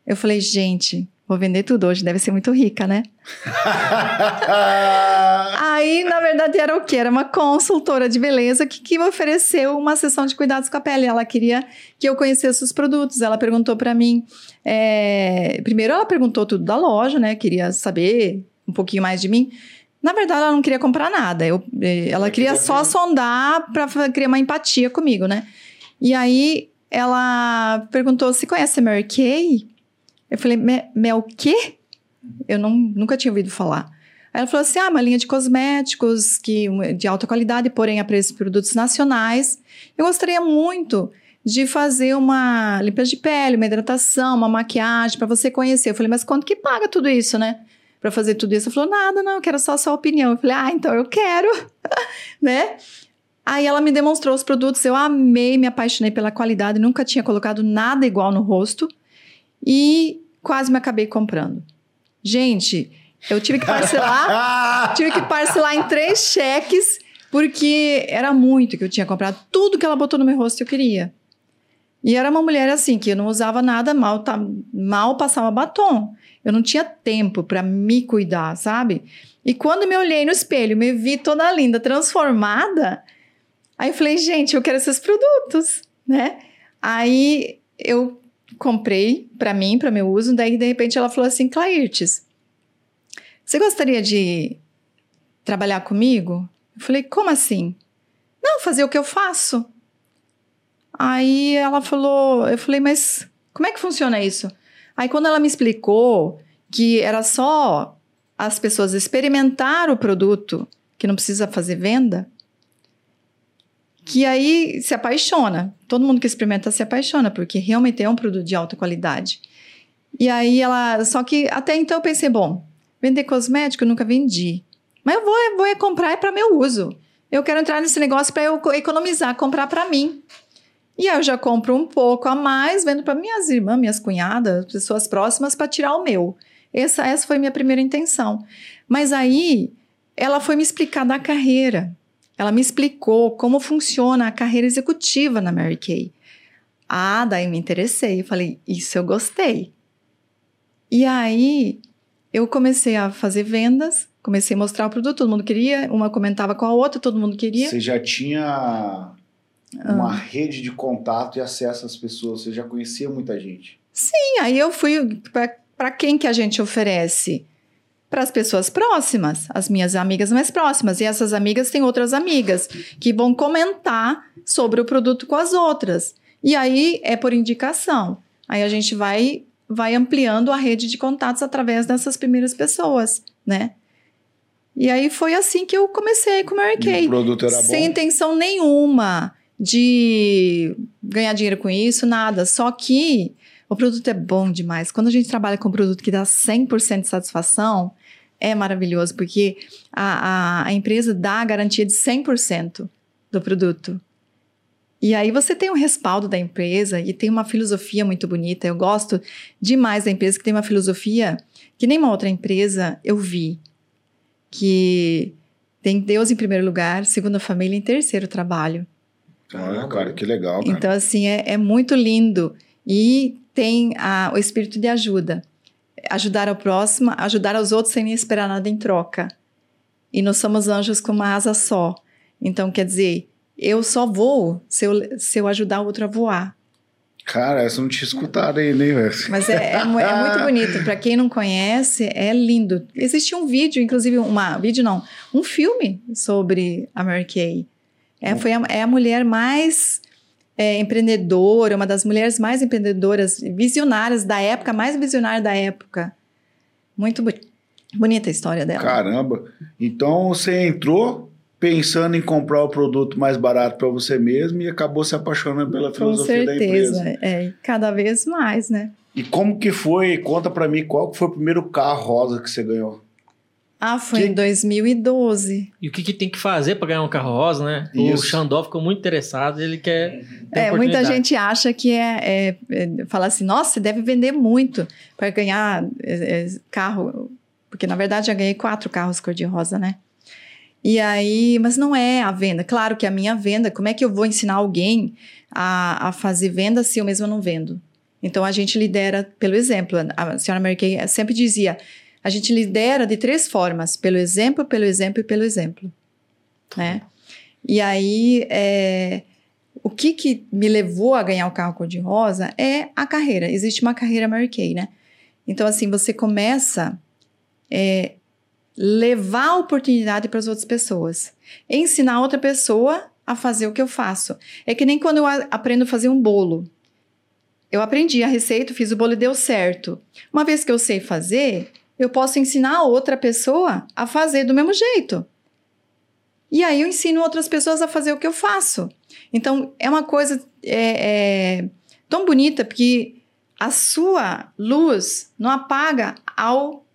Eu falei, gente, Vou vender tudo hoje, deve ser muito rica, né? Aí, na verdade, era o quê? Era uma consultora de beleza que, que me ofereceu uma sessão de cuidados com a pele. Ela queria que eu conhecesse os produtos. Ela perguntou para mim. É... Primeiro, ela perguntou tudo da loja, né? Queria saber um pouquinho mais de mim. Na verdade, ela não queria comprar nada. Eu, eh, ela queria só sondar para criar uma empatia comigo, né? E aí, ela perguntou se conhece a Mary Kay. Eu falei, mel quê? Eu não, nunca tinha ouvido falar. Aí ela falou assim: ah, uma linha de cosméticos que, de alta qualidade, porém a preços de produtos nacionais. Eu gostaria muito de fazer uma limpeza de pele, uma hidratação, uma maquiagem para você conhecer. Eu falei, mas quanto que paga tudo isso, né? Para fazer tudo isso? Ela falou, nada, não, eu quero só a sua opinião. Eu falei, ah, então eu quero, né? Aí ela me demonstrou os produtos, eu amei, me apaixonei pela qualidade, nunca tinha colocado nada igual no rosto e quase me acabei comprando. Gente, eu tive que parcelar, tive que parcelar em três cheques, porque era muito que eu tinha comprado. Tudo que ela botou no meu rosto eu queria. E era uma mulher assim, que eu não usava nada mal, tá, mal passava batom. Eu não tinha tempo para me cuidar, sabe? E quando me olhei no espelho, me vi toda linda, transformada, aí eu falei, gente, eu quero esses produtos, né? Aí eu comprei para mim, para meu uso. Daí, de repente, ela falou assim: Clairtes, você gostaria de trabalhar comigo? Eu falei: como assim? Não, fazer o que eu faço. Aí ela falou: eu falei, mas como é que funciona isso? Aí, quando ela me explicou que era só as pessoas experimentar o produto, que não precisa fazer venda, que aí se apaixona. Todo mundo que experimenta se apaixona, porque realmente é um produto de alta qualidade. E aí ela. Só que até então eu pensei, bom, vender cosmético eu nunca vendi. Mas eu vou, eu vou comprar é para meu uso. Eu quero entrar nesse negócio para eu economizar, comprar para mim. E aí eu já compro um pouco a mais, vendo para minhas irmãs, minhas cunhadas, pessoas próximas, para tirar o meu. Essa, essa foi minha primeira intenção. Mas aí ela foi me explicar da carreira. Ela me explicou como funciona a carreira executiva na Mary Kay. Ah, daí me interessei. Eu falei, isso eu gostei. E aí eu comecei a fazer vendas, comecei a mostrar o produto, todo mundo queria, uma comentava com a outra, todo mundo queria. Você já tinha uma rede de contato e acesso às pessoas, você já conhecia muita gente. Sim, aí eu fui para quem que a gente oferece? Para as pessoas próximas, as minhas amigas mais próximas. E essas amigas têm outras amigas que vão comentar sobre o produto com as outras. E aí é por indicação. Aí a gente vai vai ampliando a rede de contatos através dessas primeiras pessoas, né? E aí foi assim que eu comecei com o Mary Kay. o produto era sem bom? intenção nenhuma de ganhar dinheiro com isso, nada. Só que o produto é bom demais. Quando a gente trabalha com um produto que dá 100% de satisfação, é maravilhoso, porque a, a, a empresa dá a garantia de 100% do produto. E aí você tem um respaldo da empresa e tem uma filosofia muito bonita. Eu gosto demais da empresa que tem uma filosofia que nenhuma outra empresa eu vi. Que tem Deus em primeiro lugar, segundo a família, em terceiro trabalho. Ah, cara, que legal, cara. Então, assim, é, é muito lindo. E tem a, o espírito de ajuda. Ajudar ao próximo, ajudar aos outros sem nem esperar nada em troca. E nós somos anjos com uma asa só. Então, quer dizer, eu só voo se eu, se eu ajudar o outro a voar. Cara, essa não tinha escutado aí, nem velho. Mas é, é, é muito bonito. Para quem não conhece, é lindo. Existe um vídeo, inclusive, uma vídeo não, um filme sobre a Mary Kay. É, foi a, é a mulher mais é, empreendedora, uma das mulheres mais empreendedoras, visionárias da época, mais visionária da época. Muito boni- bonita a história dela. Caramba. Então você entrou pensando em comprar o produto mais barato para você mesmo e acabou se apaixonando pela Com filosofia da empresa. certeza. É, cada vez mais, né? E como que foi? Conta para mim qual que foi o primeiro carro rosa que você ganhou. Ah, foi Que- em 2012. E o que, que tem que fazer para ganhar um carro rosa, né? O Isso. Xandó ficou muito interessado, ele quer. ter É, muita gente acha que é, é, é fala assim, nossa, você deve vender muito para ganhar é, é, carro, porque na verdade já ganhei quatro carros cor-de-rosa, né? E aí, mas não é a venda. Claro que a minha venda, como é que eu vou ensinar alguém a, a fazer venda se eu mesma não vendo? Então a gente lidera pelo exemplo. A senhora Mary Kay sempre dizia: a gente lidera de três formas: pelo exemplo, pelo exemplo e pelo exemplo. Né? E aí, é, o que, que me levou a ganhar o carro cor-de-rosa é a carreira. Existe uma carreira Mary Kay, né? Então, assim, você começa é, levar a oportunidade para as outras pessoas. Ensinar outra pessoa a fazer o que eu faço. É que nem quando eu aprendo a fazer um bolo. Eu aprendi a receita, fiz o bolo e deu certo. Uma vez que eu sei fazer, eu posso ensinar a outra pessoa a fazer do mesmo jeito. E aí eu ensino outras pessoas a fazer o que eu faço. Então, é uma coisa é, é, tão bonita, porque a sua luz não apaga ao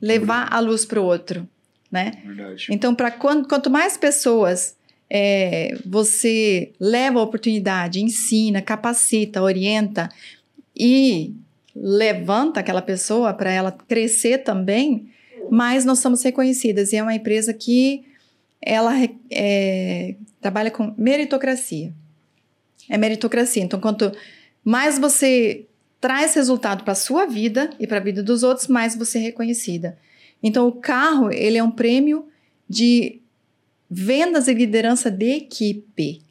levar a luz para o outro, né? Verdade. Então, para quanto mais pessoas é, você leva a oportunidade, ensina, capacita, orienta e levanta aquela pessoa para ela crescer também, mais nós somos reconhecidas. E é uma empresa que ela é, trabalha com meritocracia. É meritocracia. Então, quanto mais você traz resultado para a sua vida e para a vida dos outros, mais você é reconhecida. Então, o carro, ele é um prêmio de vendas e liderança de equipe.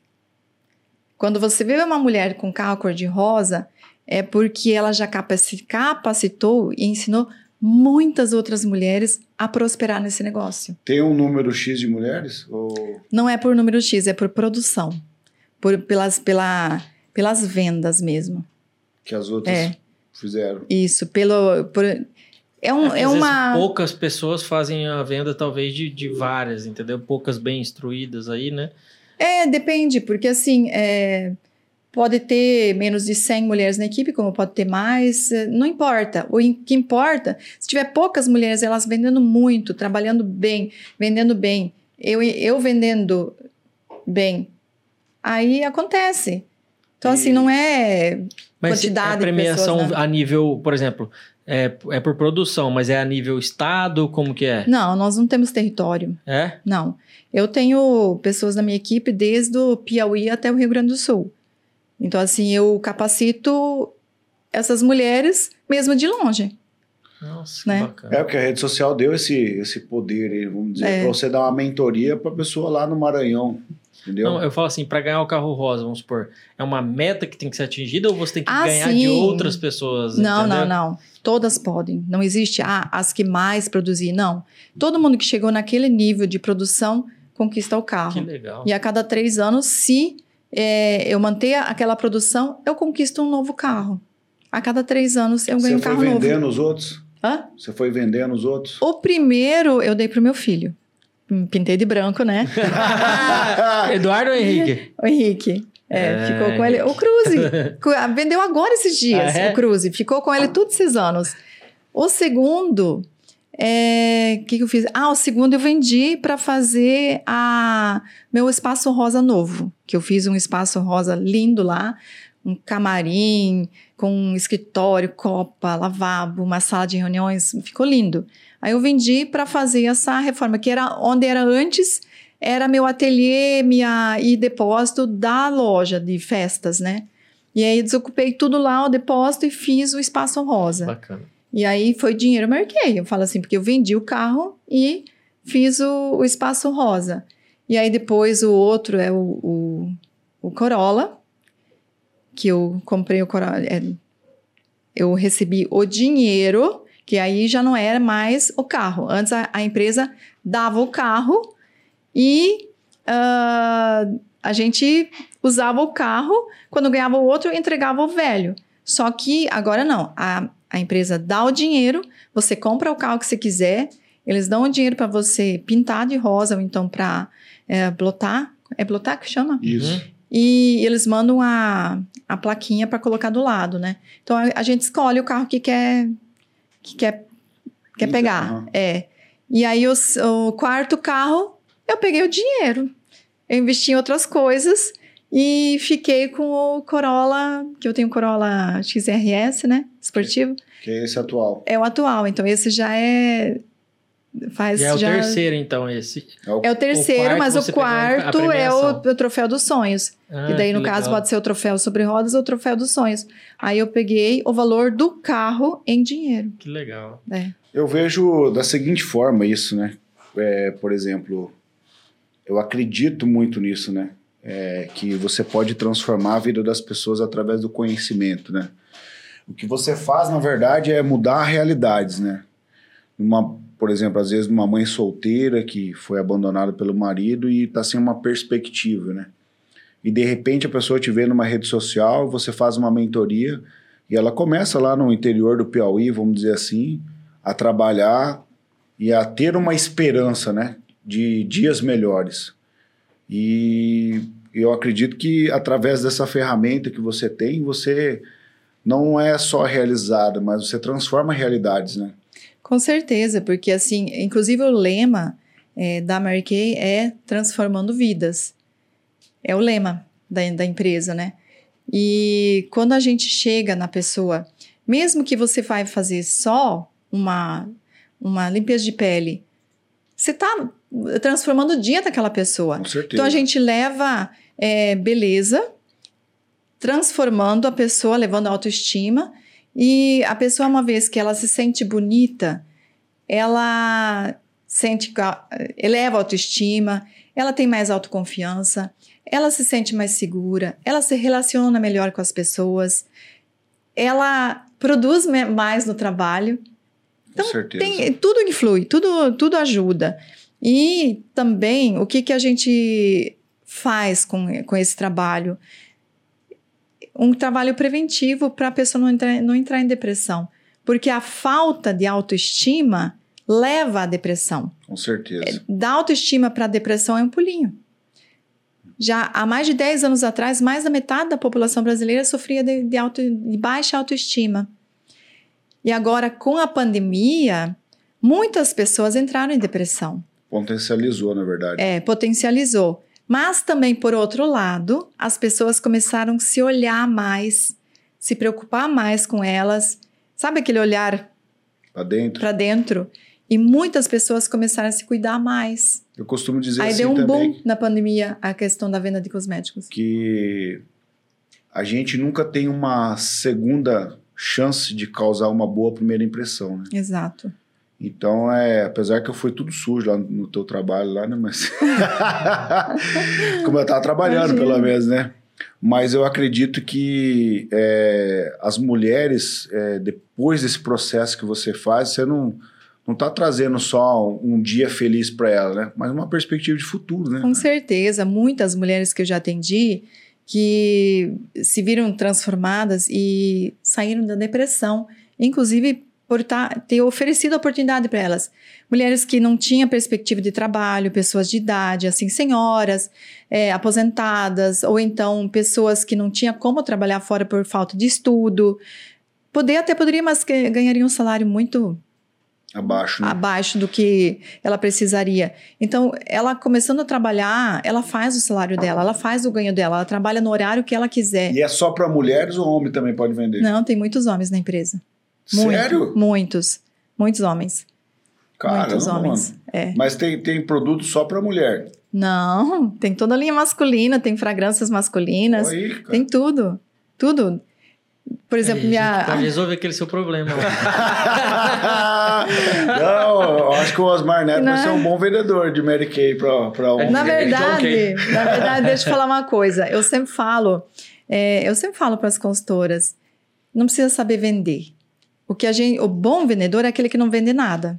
Quando você vê uma mulher com carro cor-de-rosa, é porque ela já capaci- capacitou e ensinou muitas outras mulheres a prosperar nesse negócio. Tem um número X de mulheres? Ou... Não é por número X, é por produção. Por, pelas, pela, pelas vendas mesmo. que as outras É. fizeram? Isso, pelo. Por, é, um, Às é vezes, uma. poucas pessoas fazem a venda, talvez, de, de várias, entendeu? Poucas bem instruídas aí, né? É, depende, porque assim, é, pode ter menos de 100 mulheres na equipe, como pode ter mais, é, não importa. O que importa, se tiver poucas mulheres, elas vendendo muito, trabalhando bem, vendendo bem, eu, eu vendendo bem, aí acontece. Então, assim, não é Mas quantidade é de premiação pessoas, né? a nível, por exemplo, é, é por produção, mas é a nível estado, como que é? Não, nós não temos território. É? Não. Eu tenho pessoas na minha equipe desde o Piauí até o Rio Grande do Sul. Então, assim, eu capacito essas mulheres mesmo de longe. Nossa, que Né? bacana. É porque a rede social deu esse, esse poder, vamos dizer, É. pra você dar uma mentoria pra pessoa lá no Maranhão. Entendeu? Não, eu falo assim, para ganhar o carro rosa, vamos supor, é uma meta que tem que ser atingida ou você tem que Ah, ganhar sim. de outras pessoas? Não, entendeu? não, não. Todas podem. Não existe ah, as que mais produzir. Não. Todo mundo que chegou naquele nível de produção conquista o Que carro. legal. E a cada três anos, se é, eu manter aquela produção, eu conquisto um novo carro. A cada três anos eu ganho Você um foi carro vendendo novo. os outros? Hã? Você foi vendendo os outros? O primeiro eu dei pro meu filho. Hum, Pintei de branco, né? Eduardo ou Henrique? O Henrique. É, É, ficou com ele. O Cruze. cu- Vendeu agora esses dias, Ah, é? o Cruze. Ficou com ele todos esses anos. O segundo. É, que, que eu fiz? Ah, o segundo eu vendi para fazer a meu espaço rosa novo. Que eu fiz um espaço rosa lindo lá. Um camarim, com um escritório, copa, lavabo, uma sala de reuniões. Ficou lindo. Aí eu vendi para fazer essa reforma, que era onde era antes era meu ateliê, minha e depósito da loja de festas, né? E aí desocupei tudo lá, o depósito, e fiz o espaço rosa. Bacana. E aí foi dinheiro, eu marquei. Eu falo assim, porque eu vendi o carro e fiz o, o espaço rosa. E aí depois o outro é o, o, o Corolla, que eu comprei o Corolla. é, eu recebi o dinheiro, que aí já não era mais o carro. Antes a, a empresa dava o carro e ah, a gente usava o carro, quando ganhava o outro, entregava o velho. Só que agora não. A, a empresa dá o dinheiro, você compra o carro que você quiser, eles dão o dinheiro para você pintar de rosa ou então para é, blotar. É blotar que chama? Isso. E eles mandam a, a plaquinha para colocar do lado, né? Então a, a gente escolhe o carro que quer que quer, quer Pinta, pegar. aham. É. E aí os- o quarto carro, eu peguei o dinheiro. Eu investi em outras coisas e fiquei com o Corolla, que eu tenho Corolla XRS, né? Esportivo. Que é esse atual. É o atual, então esse já é faz é o já terceiro, então, esse. é o terceiro, quarto mas você o pegou a quarto é o, o troféu dos sonhos. Ah, e daí, no caso, legal. pode ser o troféu sobre rodas ou o troféu dos sonhos. Aí eu peguei o valor do carro em dinheiro. Que legal. É. Eu vejo da seguinte forma isso, né? É, por exemplo, eu acredito muito nisso, né? É, que você pode transformar a vida das pessoas através do conhecimento, né? O que você faz, na verdade, é mudar realidades, né? Uma, por exemplo, às vezes uma mãe solteira que foi abandonada pelo marido e está sem uma perspectiva, né? E de repente a pessoa te vê numa rede social, você faz uma mentoria e ela começa lá no interior do Piauí, vamos dizer assim, a trabalhar e a ter uma esperança, né, de dias melhores. E eu acredito que através dessa ferramenta que você tem, você não é só realizada, mas você transforma realidades, né? Com certeza, porque assim, inclusive o lema é, da Mary Kay é transformando vidas. É o lema da, da empresa, né? E quando a gente chega na pessoa, mesmo que você vai fazer só uma, uma limpeza de pele, você está transformando o dia daquela pessoa. Com certeza. Então a gente leva é, beleza, transformando a pessoa, levando a autoestima. E a pessoa, uma vez que ela se sente bonita, ela sente, eleva a autoestima, ela tem mais autoconfiança, ela se sente mais segura, ela se relaciona melhor com as pessoas, ela produz mais no trabalho. Com certeza. Tem, tudo influi, tudo, tudo ajuda. E também, o que, que a gente faz com, com esse trabalho? Um trabalho preventivo para a pessoa não entrar, não entrar em depressão. Porque a falta de autoestima leva à depressão. Com certeza. Da autoestima para a depressão é um pulinho. Já há mais de 10 anos atrás, mais da metade da população brasileira sofria de, de auto- de baixa autoestima. E agora, com a pandemia, muitas pessoas entraram em depressão. Potencializou, na verdade. É, potencializou. Mas também, por outro lado, as pessoas começaram a se olhar mais, se preocupar mais com elas. Sabe aquele olhar Pra dentro. para dentro? E muitas pessoas começaram a se cuidar mais. Eu costumo dizer Aí assim deu um também boom na pandemia a questão da venda de cosméticos. que a gente nunca tem uma segunda chance de causar uma boa primeira impressão, né? Exato. Então, é, apesar que eu fui tudo sujo lá no teu trabalho lá, né? Mas. Como eu tava trabalhando, Imagina. pelo menos, né? Mas eu acredito que é, as mulheres, é, depois desse processo que você faz, você não, não tá trazendo só um dia feliz para ela, né? Mas uma perspectiva de futuro, né? Com certeza, muitas mulheres que eu já atendi que se viram transformadas e saíram da depressão, inclusive por tá- ter oferecido oportunidade para elas. Mulheres que não tinham perspectiva de trabalho, pessoas de idade, assim, senhoras, é, aposentadas, ou então pessoas que não tinham como trabalhar fora por falta de estudo. Poder até poderia, mas que ganhariam um salário muito Abaixo, né? abaixo do que ela precisaria. Então, ela começando a trabalhar, ela faz o salário dela, ela faz o ganho dela, ela trabalha no horário que ela quiser. E é só para mulheres ou homem também pode vender? Não, tem muitos homens na empresa. Muito, Sério? Muitos. Muitos homens. Caramba, muitos homens. É. Mas tem, tem produto só para mulher. Não, tem toda a linha masculina, tem fragrâncias masculиnas, Aí, cara. tem tudo. Tudo. Por exemplo, Aí, minha. pode resolver aquele seu problema. lá. não, eu acho que o Osmar Neto vai ser um bom vendedor de Mary Kay pra, pra um. Na é verdade, na verdade, deixa eu falar uma coisa. Eu sempre falo, é, eu sempre falo para as consultoras, não precisa saber vender. O que a gente, o bom vendedor é aquele que não vende nada.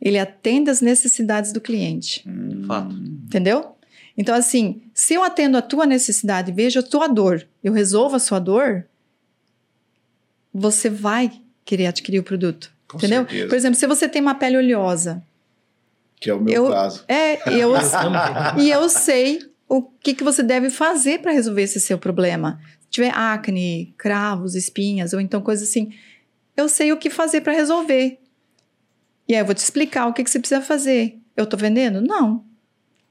Ele atende as necessidades do cliente, Fato. entendeu? Então, assim, se eu atendo a tua necessidade, vejo a tua dor, eu resolvo a sua dor, você vai querer adquirir o produto, Com entendeu? certeza. Por exemplo, se você tem uma pele oleosa, Que é o meu Eu- caso. é, eu, e eu sei o que, que você deve fazer para resolver esse seu problema. Se tiver acne, cravos, espinhas, ou então coisa assim, eu sei o que fazer para resolver. E aí eu vou te explicar o que, que você precisa fazer. Eu tô vendendo? Não.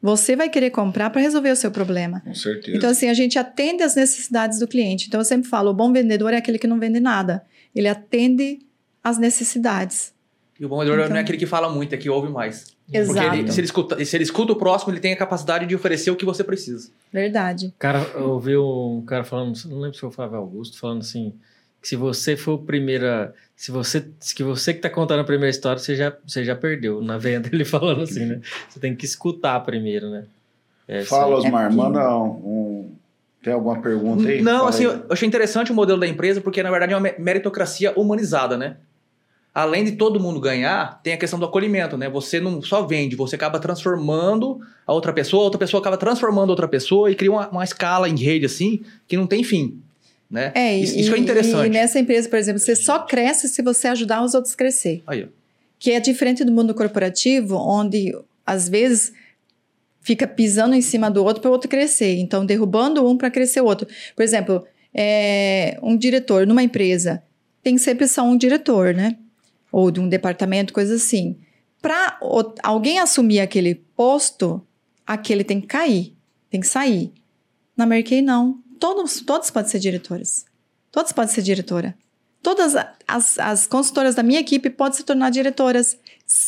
Você vai querer comprar para resolver o seu problema. Com certeza. Então, assim, a gente atende às necessidades do cliente. Então, eu sempre falo: o bom vendedor é aquele que não vende nada. Ele atende às necessidades. E o bom vendedor Então- não é aquele que fala muito, é que ouve mais. Exato. Porque ele- se, ele escuta, se ele escuta o próximo, ele tem a capacidade de oferecer o que você precisa. Verdade. Cara, eu ouvi um cara falando, não lembro se foi o Flávio Augusto, falando assim, se você for o primeira, se você, se que você que tá contando a primeira história, você já, você já perdeu na venda, ele falando assim, né? Você tem que escutar primeiro, né? É, Fala, isso aí. Osmar, É manda um, um- Tem alguma pergunta aí? Não, Fala assim, aí. eu achei interessante o modelo da empresa, porque na verdade é uma me- meritocracia humanizada, né? Além de todo mundo ganhar, tem a questão do acolhimento, né? Você não só vende, você acaba transformando a outra pessoa, a outra pessoa acaba transformando a outra pessoa e cria uma, uma escala em rede assim que não tem fim, né? É, e, isso, isso é interessante. E nessa empresa, por exemplo, você só cresce se você ajudar os outros a crescer. Aí. Que é diferente do mundo corporativo, onde às vezes fica pisando em cima do outro para o outro crescer. Então, derrubando um para crescer o outro. Por exemplo, é, um diretor numa empresa tem sempre só um diretor, né? Ou de um departamento, coisa assim. Para alguém assumir aquele posto, aquele tem que cair, tem que sair. Na Merkey, não. Todos, podem ser diretores. Todos podem ser diretora. Todas as, as consultoras da minha equipe podem se tornar diretoras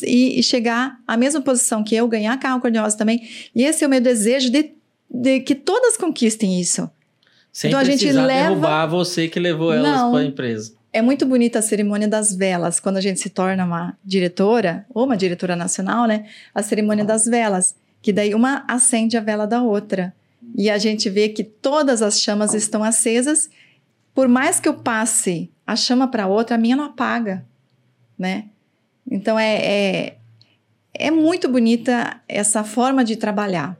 e, e chegar à mesma posição que eu, ganhar carro cor-de-rosa também. E esse é o meu desejo de, de que todas conquistem isso. Sem então a gente leva- derrubar você que levou elas para a empresa. É muito bonita a cerimônia das velas, quando a gente se torna uma diretora, ou uma diretora nacional, né? A cerimônia das velas, que daí uma acende a vela da outra. E a gente vê que todas as chamas estão acesas. Por mais que eu passe a chama para outra, a minha não apaga, né? Então é, é, é muito bonita essa forma de trabalhar.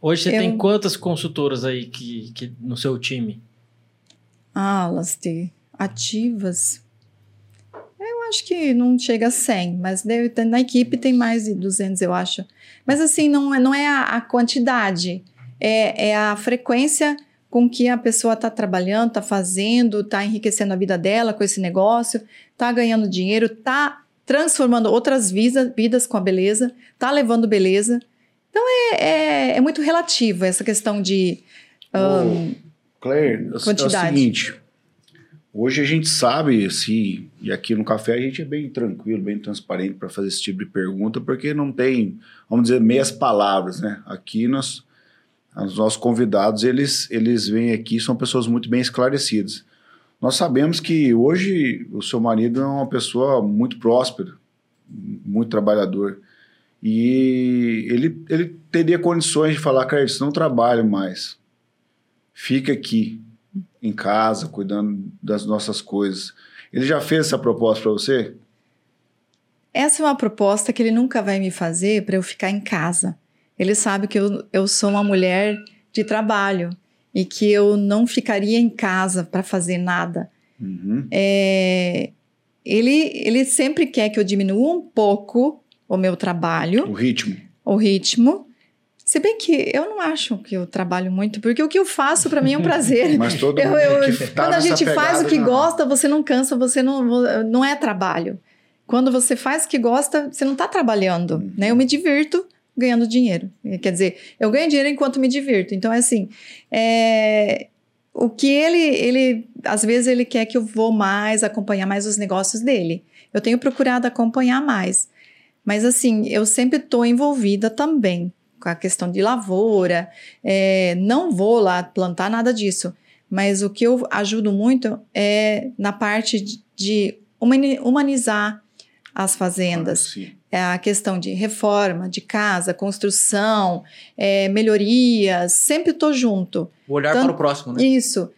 Hoje você Eu- tem quantas consultoras aí que, que no seu time? Ah, elas de ativas. Eu acho que não chega a 100, mas deve na equipe tem mais de 200, eu acho. Mas assim, não é, não é a, a quantidade, é, é a frequência com que a pessoa está trabalhando, está fazendo, está enriquecendo a vida dela com esse negócio, está ganhando dinheiro, está transformando outras vidas, vidas com a beleza, está levando beleza. Então é, é, é muito relativo essa questão de Ô, Claire, é o- é o quantidade. seguinte. Hoje a gente sabe se e aqui no café a gente é bem tranquilo, bem transparente para fazer esse tipo de pergunta, porque não tem, vamos dizer, meias palavras, né? Aqui nós os nossos convidados, eles eles vêm aqui, são pessoas muito bem esclarecidas. Nós sabemos que hoje o seu marido é uma pessoa muito próspera, muito trabalhador. E ele, ele teria condições de falar, cara, não trabalho mais. Fica aqui, em casa, cuidando das nossas coisas. Ele já fez essa proposta para você? Essa é uma proposta que ele nunca vai me fazer para eu ficar em casa. Ele sabe que eu, eu sou uma mulher de trabalho e que eu não ficaria em casa para fazer nada. Uhum. É, ele, ele sempre quer que eu diminua um pouco o meu trabalho, O ritmo. o ritmo. Se bem que eu não acho que eu trabalho muito, porque o que eu faço para mim é um prazer. Mas todo Eu- mundo eu- que tá quando a gente faz o que já- gosta, você não cansa, você não, não é trabalho. Quando você faz o que gosta, você não está trabalhando, Uhum. né? Eu me divirto ganhando dinheiro. Quer dizer, eu ganho dinheiro enquanto me divirto. Então, é assim, é, o que ele, ele, às vezes ele quer que eu vou mais, acompanhar mais os negócios dele. Eu tenho procurado acompanhar mais. Mas, assim, eu sempre estou envolvida também com a questão de lavoura. É, não vou lá plantar nada disso. Mas o que eu ajudo muito é na parte de, de humani- humanizar as fazendas. Sim. É a questão de reforma, de casa, construção, é, melhorias. Sempre estou junto. O olhar Tanto- para o próximo, né? Isso.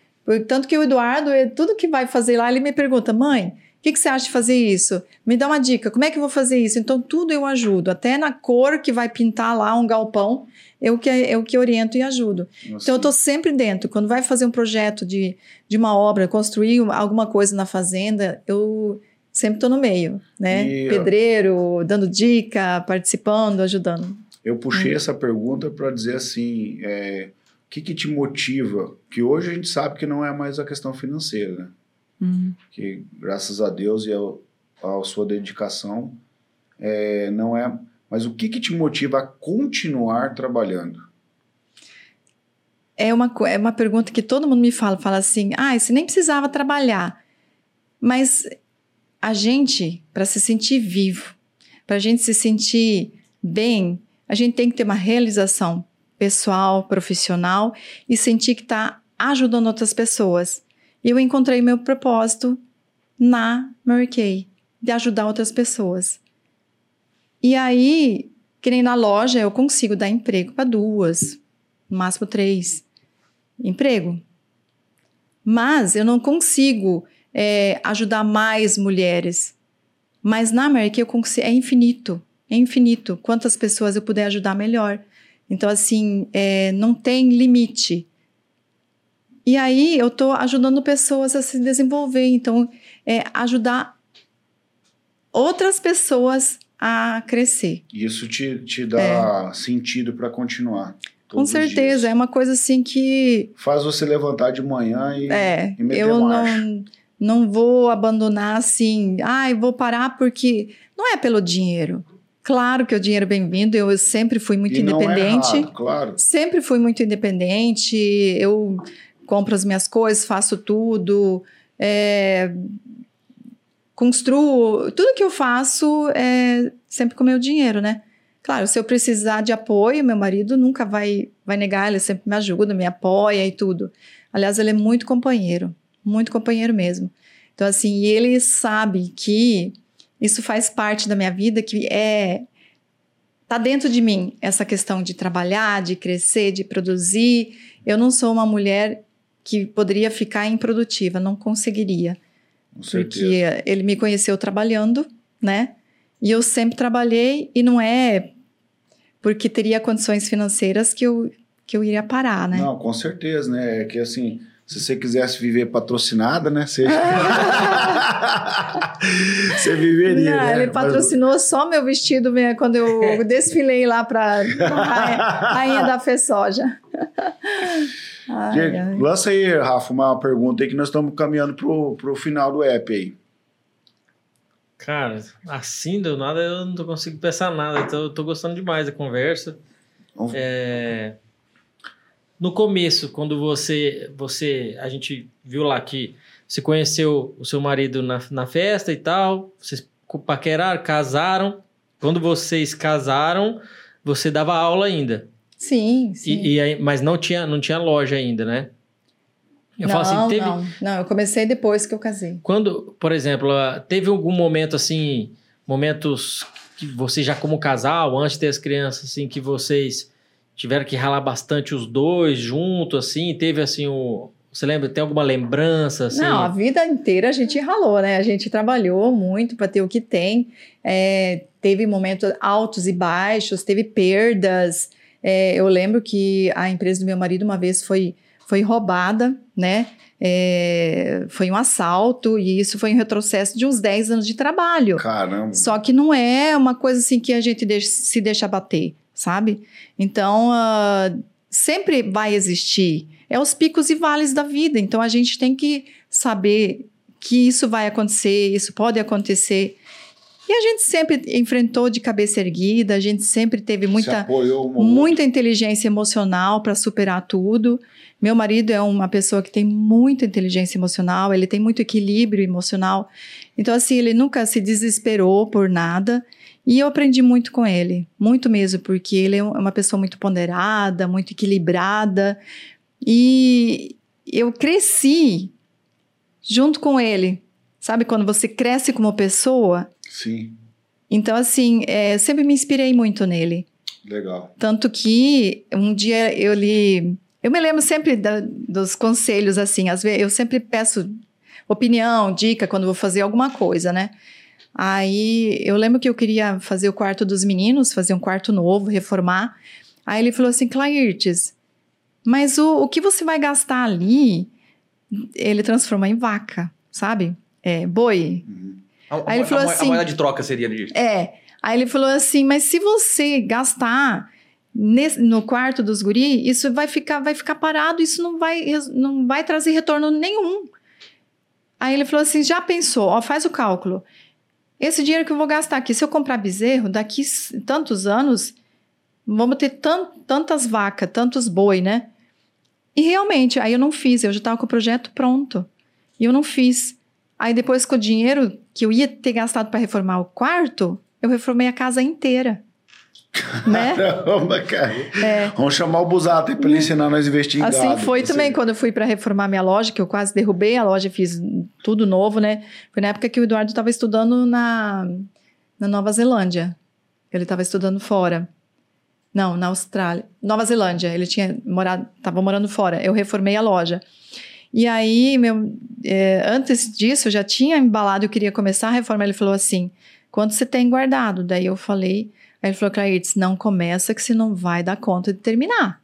Tanto que o Eduardo, tudo que vai fazer lá, ele me pergunta, mãe, o que, que você acha de fazer isso? Me dá uma dica, como é que eu vou fazer isso? Então, tudo eu ajudo. Até na cor que vai pintar lá um galpão, eu que, eu que oriento e ajudo. Então, eu estou sempre dentro. Quando vai fazer um projeto de, de uma obra, construir uma- alguma coisa na fazenda, eu sempre estou no meio, né? E, Pedreiro, dando dica, participando, ajudando. Eu puxei Hum. essa pergunta para dizer assim, é, o que, que te motiva? Que hoje a gente sabe que não é mais a questão financeira, né? Hum. Que graças a Deus e ao, à sua dedicação, é, não é. Mas o que, que te motiva a continuar trabalhando? É uma, é uma pergunta que todo mundo me fala, fala assim, ah, você nem precisava trabalhar. Mas a gente, para se sentir vivo, para a gente se sentir bem, a gente tem que ter uma realização pessoal, profissional e sentir que está ajudando outras pessoas. E eu encontrei meu propósito na Mary Kay, de ajudar outras pessoas. E aí, que nem na loja, eu consigo dar emprego para duas, no máximo três emprego. Mas eu não consigo é, ajudar mais mulheres. Mas na América eu consigo, é infinito, é infinito. Quantas pessoas eu puder ajudar, melhor. Então, assim, é, não tem limite. E aí eu estou ajudando pessoas a se desenvolver. Então, é ajudar outras pessoas a crescer. Isso te, te dá sentido para continuar. É. Com certeza, é uma coisa assim que Faz você levantar de manhã e, É, e meter eu marcha. não, não vou abandonar assim, ai, vou parar porque não é pelo dinheiro. Claro que o dinheiro é bem-vindo, eu sempre fui muito E não é independente. errado, claro. Sempre fui muito independente, eu compro as minhas coisas, faço tudo, é, construo. Tudo que eu faço é sempre com meu dinheiro, né? Claro, se eu precisar de apoio, meu marido nunca vai, vai negar, ele sempre me ajuda, me apoia e tudo. Aliás, ele é muito companheiro, muito companheiro mesmo. Então, assim, ele sabe que isso faz parte da minha vida, que é tá dentro de mim essa questão de trabalhar, de crescer, de produzir. Eu não sou uma mulher que poderia ficar improdutiva, não conseguiria, Com certeza. porque ele me conheceu trabalhando, né? E eu sempre trabalhei e não é porque teria condições financeiras que eu que eu iria parar, né? Não, com certeza, né? É que assim, se você quisesse viver patrocinada, né? Você, você viveria. Não, né? ele Mas- patrocinou só meu vestido né, quando eu desfilei lá para rainha, rainha da. Ai, ai. lança aí, Rafa, uma pergunta aí que nós estamos caminhando pro, pro final do app aí. Cara, assim do nada eu não tô conseguindo pensar nada. Então eu tô gostando demais da conversa. Vamos- É, no começo, quando você, você, a gente viu lá que você conheceu o seu marido na, na festa e tal, vocês paqueraram, casaram. Quando vocês casaram, você dava aula ainda. Sim, sim. E, e aí, mas não tinha, não tinha loja ainda, né? Eu não, falo assim, teve, não, não, eu comecei depois que eu casei. Quando, por exemplo, ah, teve algum momento assim, momentos que vocês já como casal, antes de ter as crianças, assim, que vocês tiveram que ralar bastante os dois juntos, assim, teve assim o... Você lembra, tem alguma lembrança, assim? Não, a vida inteira a gente ralou, né? A gente trabalhou muito para ter o que tem. É, teve momentos altos e baixos, teve perdas. É, eu lembro que a empresa do meu marido uma vez foi, foi roubada, né? É, foi um assalto e isso foi um retrocesso de uns 10 anos de trabalho. Caramba. Só que não é uma coisa assim que a gente deixa- se deixa bater, sabe? Então, ah, sempre vai existir. É os picos e vales da vida. Então, a gente tem que saber que isso vai acontecer, isso pode acontecer. E a gente sempre enfrentou de cabeça erguida, a gente sempre teve muita, muita inteligência emocional para superar tudo. Meu marido é uma pessoa que tem muita inteligência emocional, ele tem muito equilíbrio emocional. Então, assim, ele nunca se desesperou por nada. E eu aprendi muito com ele, muito mesmo, porque ele é uma pessoa muito ponderada, muito equilibrada. E eu cresci junto com ele. Sabe quando você cresce como pessoa? Sim, Então, assim, é, eu sempre me inspirei muito nele. legal. Tanto que um dia eu li. Eu me lembro sempre da- dos conselhos, assim. Às vezes eu sempre peço opinião, dica quando vou fazer alguma coisa, né? Aí eu lembro que eu queria fazer o quarto dos meninos, fazer um quarto novo, reformar. Aí ele falou assim: Clairtes, mas o, o que você vai gastar ali, ele transforma em vaca, sabe? É, boi. A, a Aí ele mo- falou a mo- a assim- moeda de troca seria de. É. Aí ele falou assim: mas se você gastar nesse- no quarto dos guri, isso vai ficar, vai ficar parado, isso não vai, não vai trazer retorno nenhum. Aí ele falou assim: já pensou, ó, faz o cálculo. Esse dinheiro que eu vou gastar aqui, se eu comprar bezerro, daqui tantos anos, vamos ter tan- tantas vacas, tantos boi, né? E realmente, aí eu não fiz, eu já estava com o projeto pronto. E eu não fiz. Aí depois com o dinheiro que eu ia ter gastado para reformar o quarto, eu reformei a casa inteira. Né? Caramba, cara. É. Vamos chamar o Busato pra ele ensinar nós a investir em Assim gado. foi Você- também quando eu fui para reformar minha loja, que eu quase derrubei a loja, fiz tudo novo, né? Foi na época que o Eduardo estava estudando na, na Nova Zelândia. Ele estava estudando fora. Não, na Austrália. Nova Zelândia. Ele tinha morado, estava morando fora. Eu reformei a loja. E aí, meu, é, antes disso, eu já tinha embalado, eu queria começar a reforma. Ele falou assim: quanto você tem guardado? Daí eu falei, aí ele falou, Clairtes, não começa que você não vai dar conta de terminar.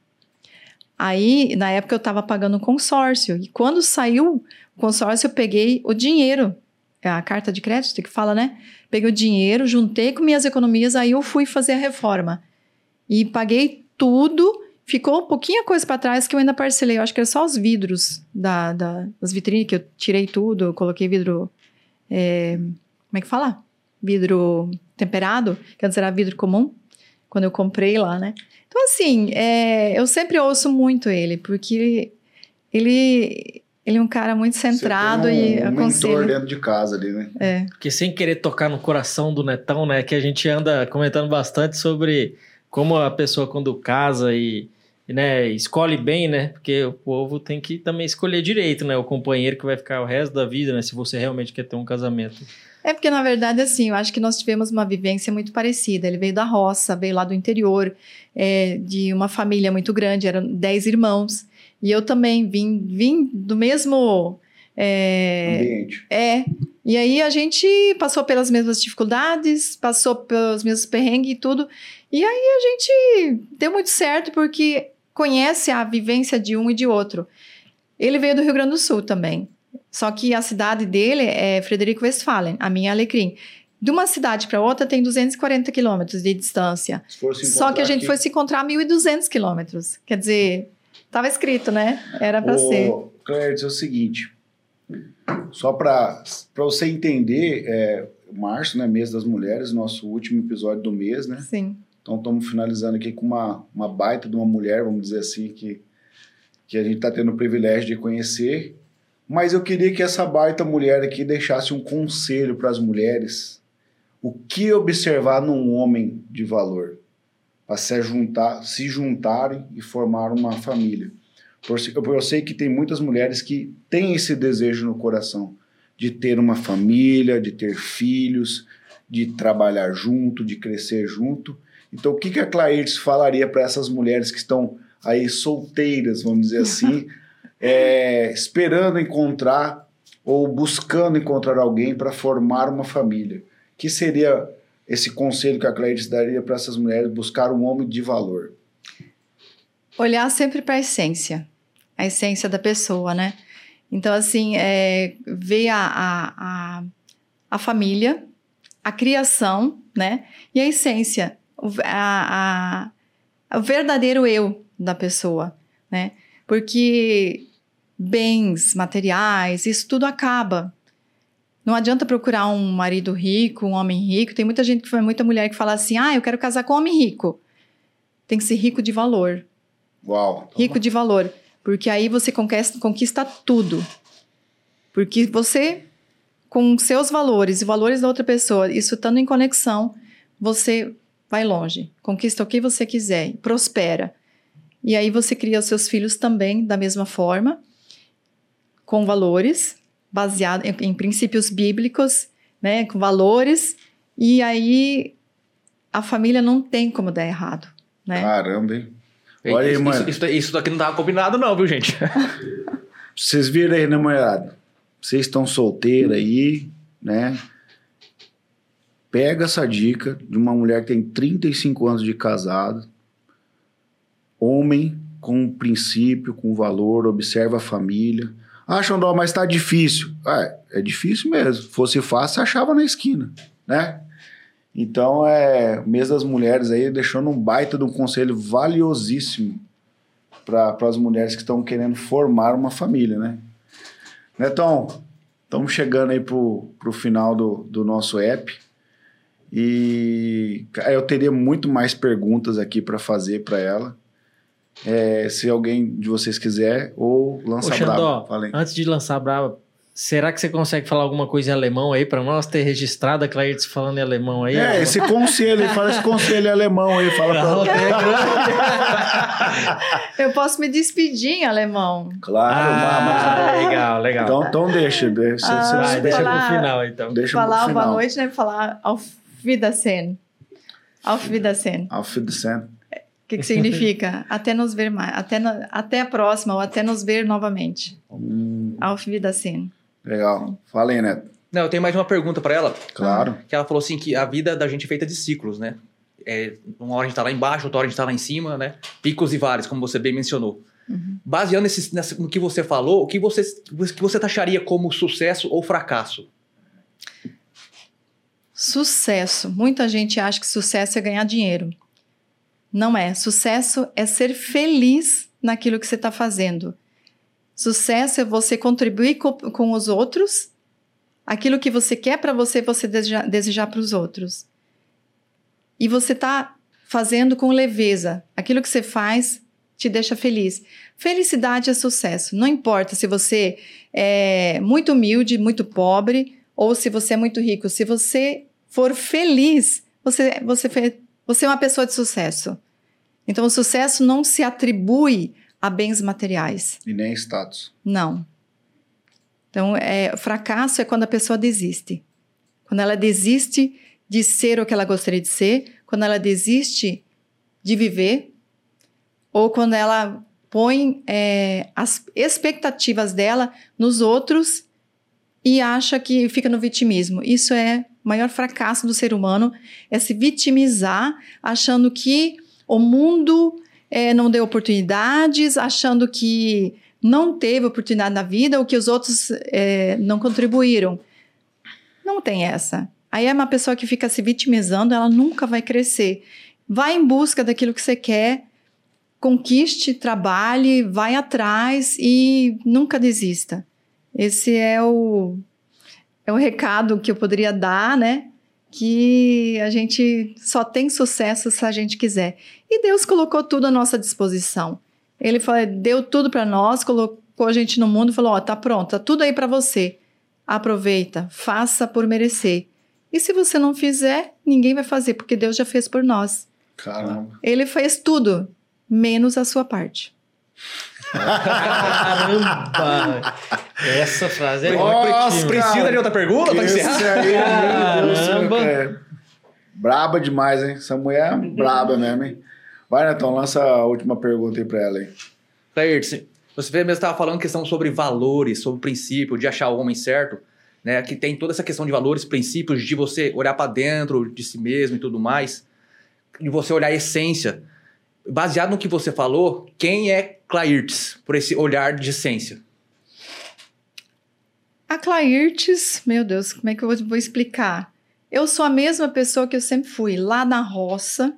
Aí, na época, eu estava pagando consórcio. E quando saiu o consórcio, eu peguei o dinheiro. É a carta de crédito que fala, né? Peguei o dinheiro, juntei com minhas economias, aí eu fui fazer a reforma. E paguei tudo. Ficou um pouquinho coisa para trás que eu ainda parcelei. Eu acho que era só os vidros da, da- das vitrines, que eu tirei tudo. Coloquei vidro. é, como é que fala? Vidro temperado, que antes era vidro comum, quando eu comprei lá, né? Então, assim, é, eu sempre ouço muito ele, porque ele, ele é um cara muito Você centrado tem um, e um mentor dentro de casa ali, né? É, Porque sem querer tocar no coração do Netão, né? Que a gente anda comentando bastante sobre como a pessoa quando casa e, e, né, escolhe bem, né? Porque o povo tem que também escolher direito, né? O companheiro que vai ficar o resto da vida, né? Se você realmente quer ter um casamento. É porque, na verdade, assim, eu acho que nós tivemos uma vivência muito parecida. Ele veio da roça, veio lá do interior, é, de uma família muito grande, eram dez irmãos. E eu também vim, vim do mesmo. é, Ambiente. é. E aí a gente passou pelas mesmas dificuldades, passou pelos mesmos perrengues e tudo. E aí a gente deu muito certo porque conhece a vivência de um e de outro. Ele veio do Rio Grande do Sul também. Só que a cidade dele é Frederico Westphalen, a minha Alecrim. De uma cidade para outra tem 240 quilômetros de distância. Só que a gente aqui- foi se encontrar a 1.200 quilômetros. Quer dizer, estava escrito, né? Era para ser. Clertes, é o seguinte. Só para você entender, é, março, né, mês das mulheres, nosso último episódio do mês, né? Sim. Então estamos finalizando aqui com uma, uma baita de uma mulher, vamos dizer assim, que, que a gente está tendo o privilégio de conhecer. Mas eu queria que essa baita mulher aqui deixasse um conselho para as mulheres. O que observar num homem de valor? Para se, juntar, se juntarem e formar uma família. Eu sei que tem muitas mulheres que têm esse desejo no coração de ter uma família, de ter filhos, de trabalhar junto, de crescer junto. Então, o que, que a Clairtes falaria para essas mulheres que estão aí solteiras, vamos dizer assim, é, esperando encontrar ou buscando encontrar alguém para formar uma família? Que seria esse conselho que a Clairtes daria para essas mulheres buscar um homem de valor? Olhar sempre para a essência, a essência da pessoa, né? Então, assim, é, ver a, a, a, a família, a criação, né? E a essência a, a, o verdadeiro eu da pessoa, né? Porque bens materiais, isso tudo acaba. Não adianta procurar um marido rico, um homem rico. Tem muita gente, muita mulher que fala assim: ah, eu quero casar com um homem rico. Tem que ser rico de valor. Uau! Rico de valor. Porque aí você conquista, conquista tudo. Porque você, com seus valores e valores da outra pessoa, isso estando em conexão, você vai longe, conquista o que você quiser, prospera. E aí você cria os seus filhos também da mesma forma, com valores, baseados em, em princípios bíblicos, né, com valores, e aí a família não tem como dar errado, né? Caramba, hein? Olha aí, isso, mano. Isso, isso, daqui não tava combinado não, viu, gente? Vocês viram aí, né, mulherada? Vocês estão solteiros aí, né? Pega essa dica de uma mulher que tem 35 anos de casado, homem com princípio, com valor, observa a família. Ah, Xandó, mas tá difícil. Ah, é difícil mesmo. Fosse fácil, achava na esquina, né? Então, é, mês das mulheres aí, deixando um baita de um conselho valiosíssimo para as mulheres que estão querendo formar uma família, né? Netão, estamos chegando aí pro, pro final do, do nosso app. E eu teria muito mais perguntas aqui para fazer para ela. É, se alguém de vocês quiser, ou lançar brava. Antes de lançar brava, será que você consegue falar alguma coisa em alemão aí para nós ter registrado a Clairtes falando em alemão aí? É, esse conselho, fala esse conselho em alemão aí, fala pra Eu posso me despedir em alemão. Claro, ah, mas... legal, legal. Então, então deixa, deixa, ah, deixa falar, pro final então. Deixa falar boa noite, né? Falar ao Wiedersehen. Auf Wiedersehen. Auf Wiedersehen. O que, que significa? até nos ver mais. Até, no, até a próxima, ou até nos ver novamente. Hum. Auf Wiedersehen. Legal. Fala aí, Neto. Não, eu tenho mais uma pergunta para ela. Claro. Que ela falou assim que a vida da gente é feita de ciclos, né? É, uma hora a gente tá lá embaixo, outra hora a gente tá lá em cima, né? Picos e vales, como você bem mencionou. Uhum. Baseando nesse, nesse, no que você falou, o que você, que você taxaria como sucesso ou fracasso? Sucesso. Muita gente acha que sucesso é ganhar dinheiro. Não é. Sucesso é ser feliz naquilo que você está fazendo. Sucesso é você contribuir com, com, os outros, aquilo que você quer para você, você desejar, desejar para os outros. E você está fazendo com leveza. Aquilo que você faz te deixa feliz. Felicidade é sucesso. Não importa se você é muito humilde, muito pobre, ou se você é muito rico. Se você for feliz, você, você, você é uma pessoa de sucesso. Então, o sucesso não se atribui a bens materiais. E nem status. Não. Então, é, fracasso é quando a pessoa desiste. Quando ela desiste de ser o que ela gostaria de ser, quando ela desiste de viver, ou quando ela põe é, as expectativas dela nos outros e acha que fica no vitimismo. Isso é o maior fracasso do ser humano, é se vitimizar, achando que o mundo é, não deu oportunidades, achando que não teve oportunidade na vida ou que os outros é, não contribuíram. Não tem essa. Aí é uma pessoa que fica se vitimizando, ela nunca vai crescer. Vai em busca daquilo que você quer, conquiste, trabalhe, vai atrás e nunca desista. Esse é o, é o recado que eu poderia dar, né? que a gente só tem sucesso se a gente quiser. E Deus colocou tudo à nossa disposição. Ele falou, deu tudo para nós, colocou a gente no mundo e falou: Ó, tá pronto, tá tudo aí para você. Aproveita, faça por merecer. E se você não fizer, ninguém vai fazer, porque Deus já fez por nós. Caramba. Ele fez tudo, menos a sua parte. Caramba! Essa frase é Nossa, Precisa de outra pergunta pra encerrar? aí, Deus, Caramba. é braba demais, hein? Essa mulher é braba mesmo, hein? Vai, Netão, lança a última pergunta aí pra ela, hein? Clairton, você mesmo estava falando questão sobre valores, sobre princípio, de achar o homem certo, né? Que tem toda essa questão de valores, princípios, de você olhar para dentro de si mesmo e tudo mais, de você olhar a essência. Baseado no que você falou, quem é Clairtes por esse olhar de essência? A Clairtes, meu Deus, como é que eu vou, vou explicar? Eu sou a mesma pessoa que eu sempre fui, lá na roça,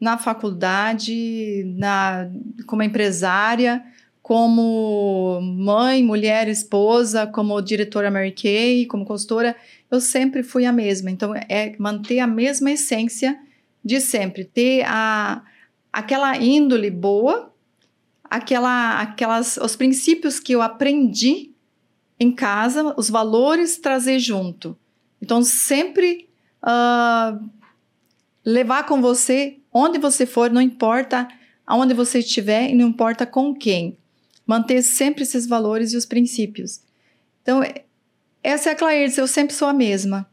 na faculdade, na, como empresária, como mãe, mulher, esposa, como diretora Mary Kay, como consultora, eu sempre fui a mesma. Então, é manter a mesma essência de sempre, ter a, aquela índole boa, aquela, aquelas, os princípios que eu aprendi em casa, os valores trazer junto. Então, sempre ah, levar com você onde você for, não importa aonde você estiver e não importa com quem. Manter sempre esses valores e os princípios. Então, é- essa é a Clarice, eu sempre sou a mesma.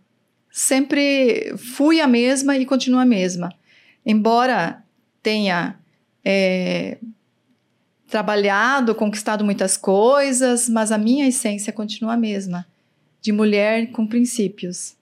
Sempre fui a mesma e continuo a mesma. Embora tenha é, trabalhado, conquistado muitas coisas, mas a minha essência continua a mesma. De mulher com princípios.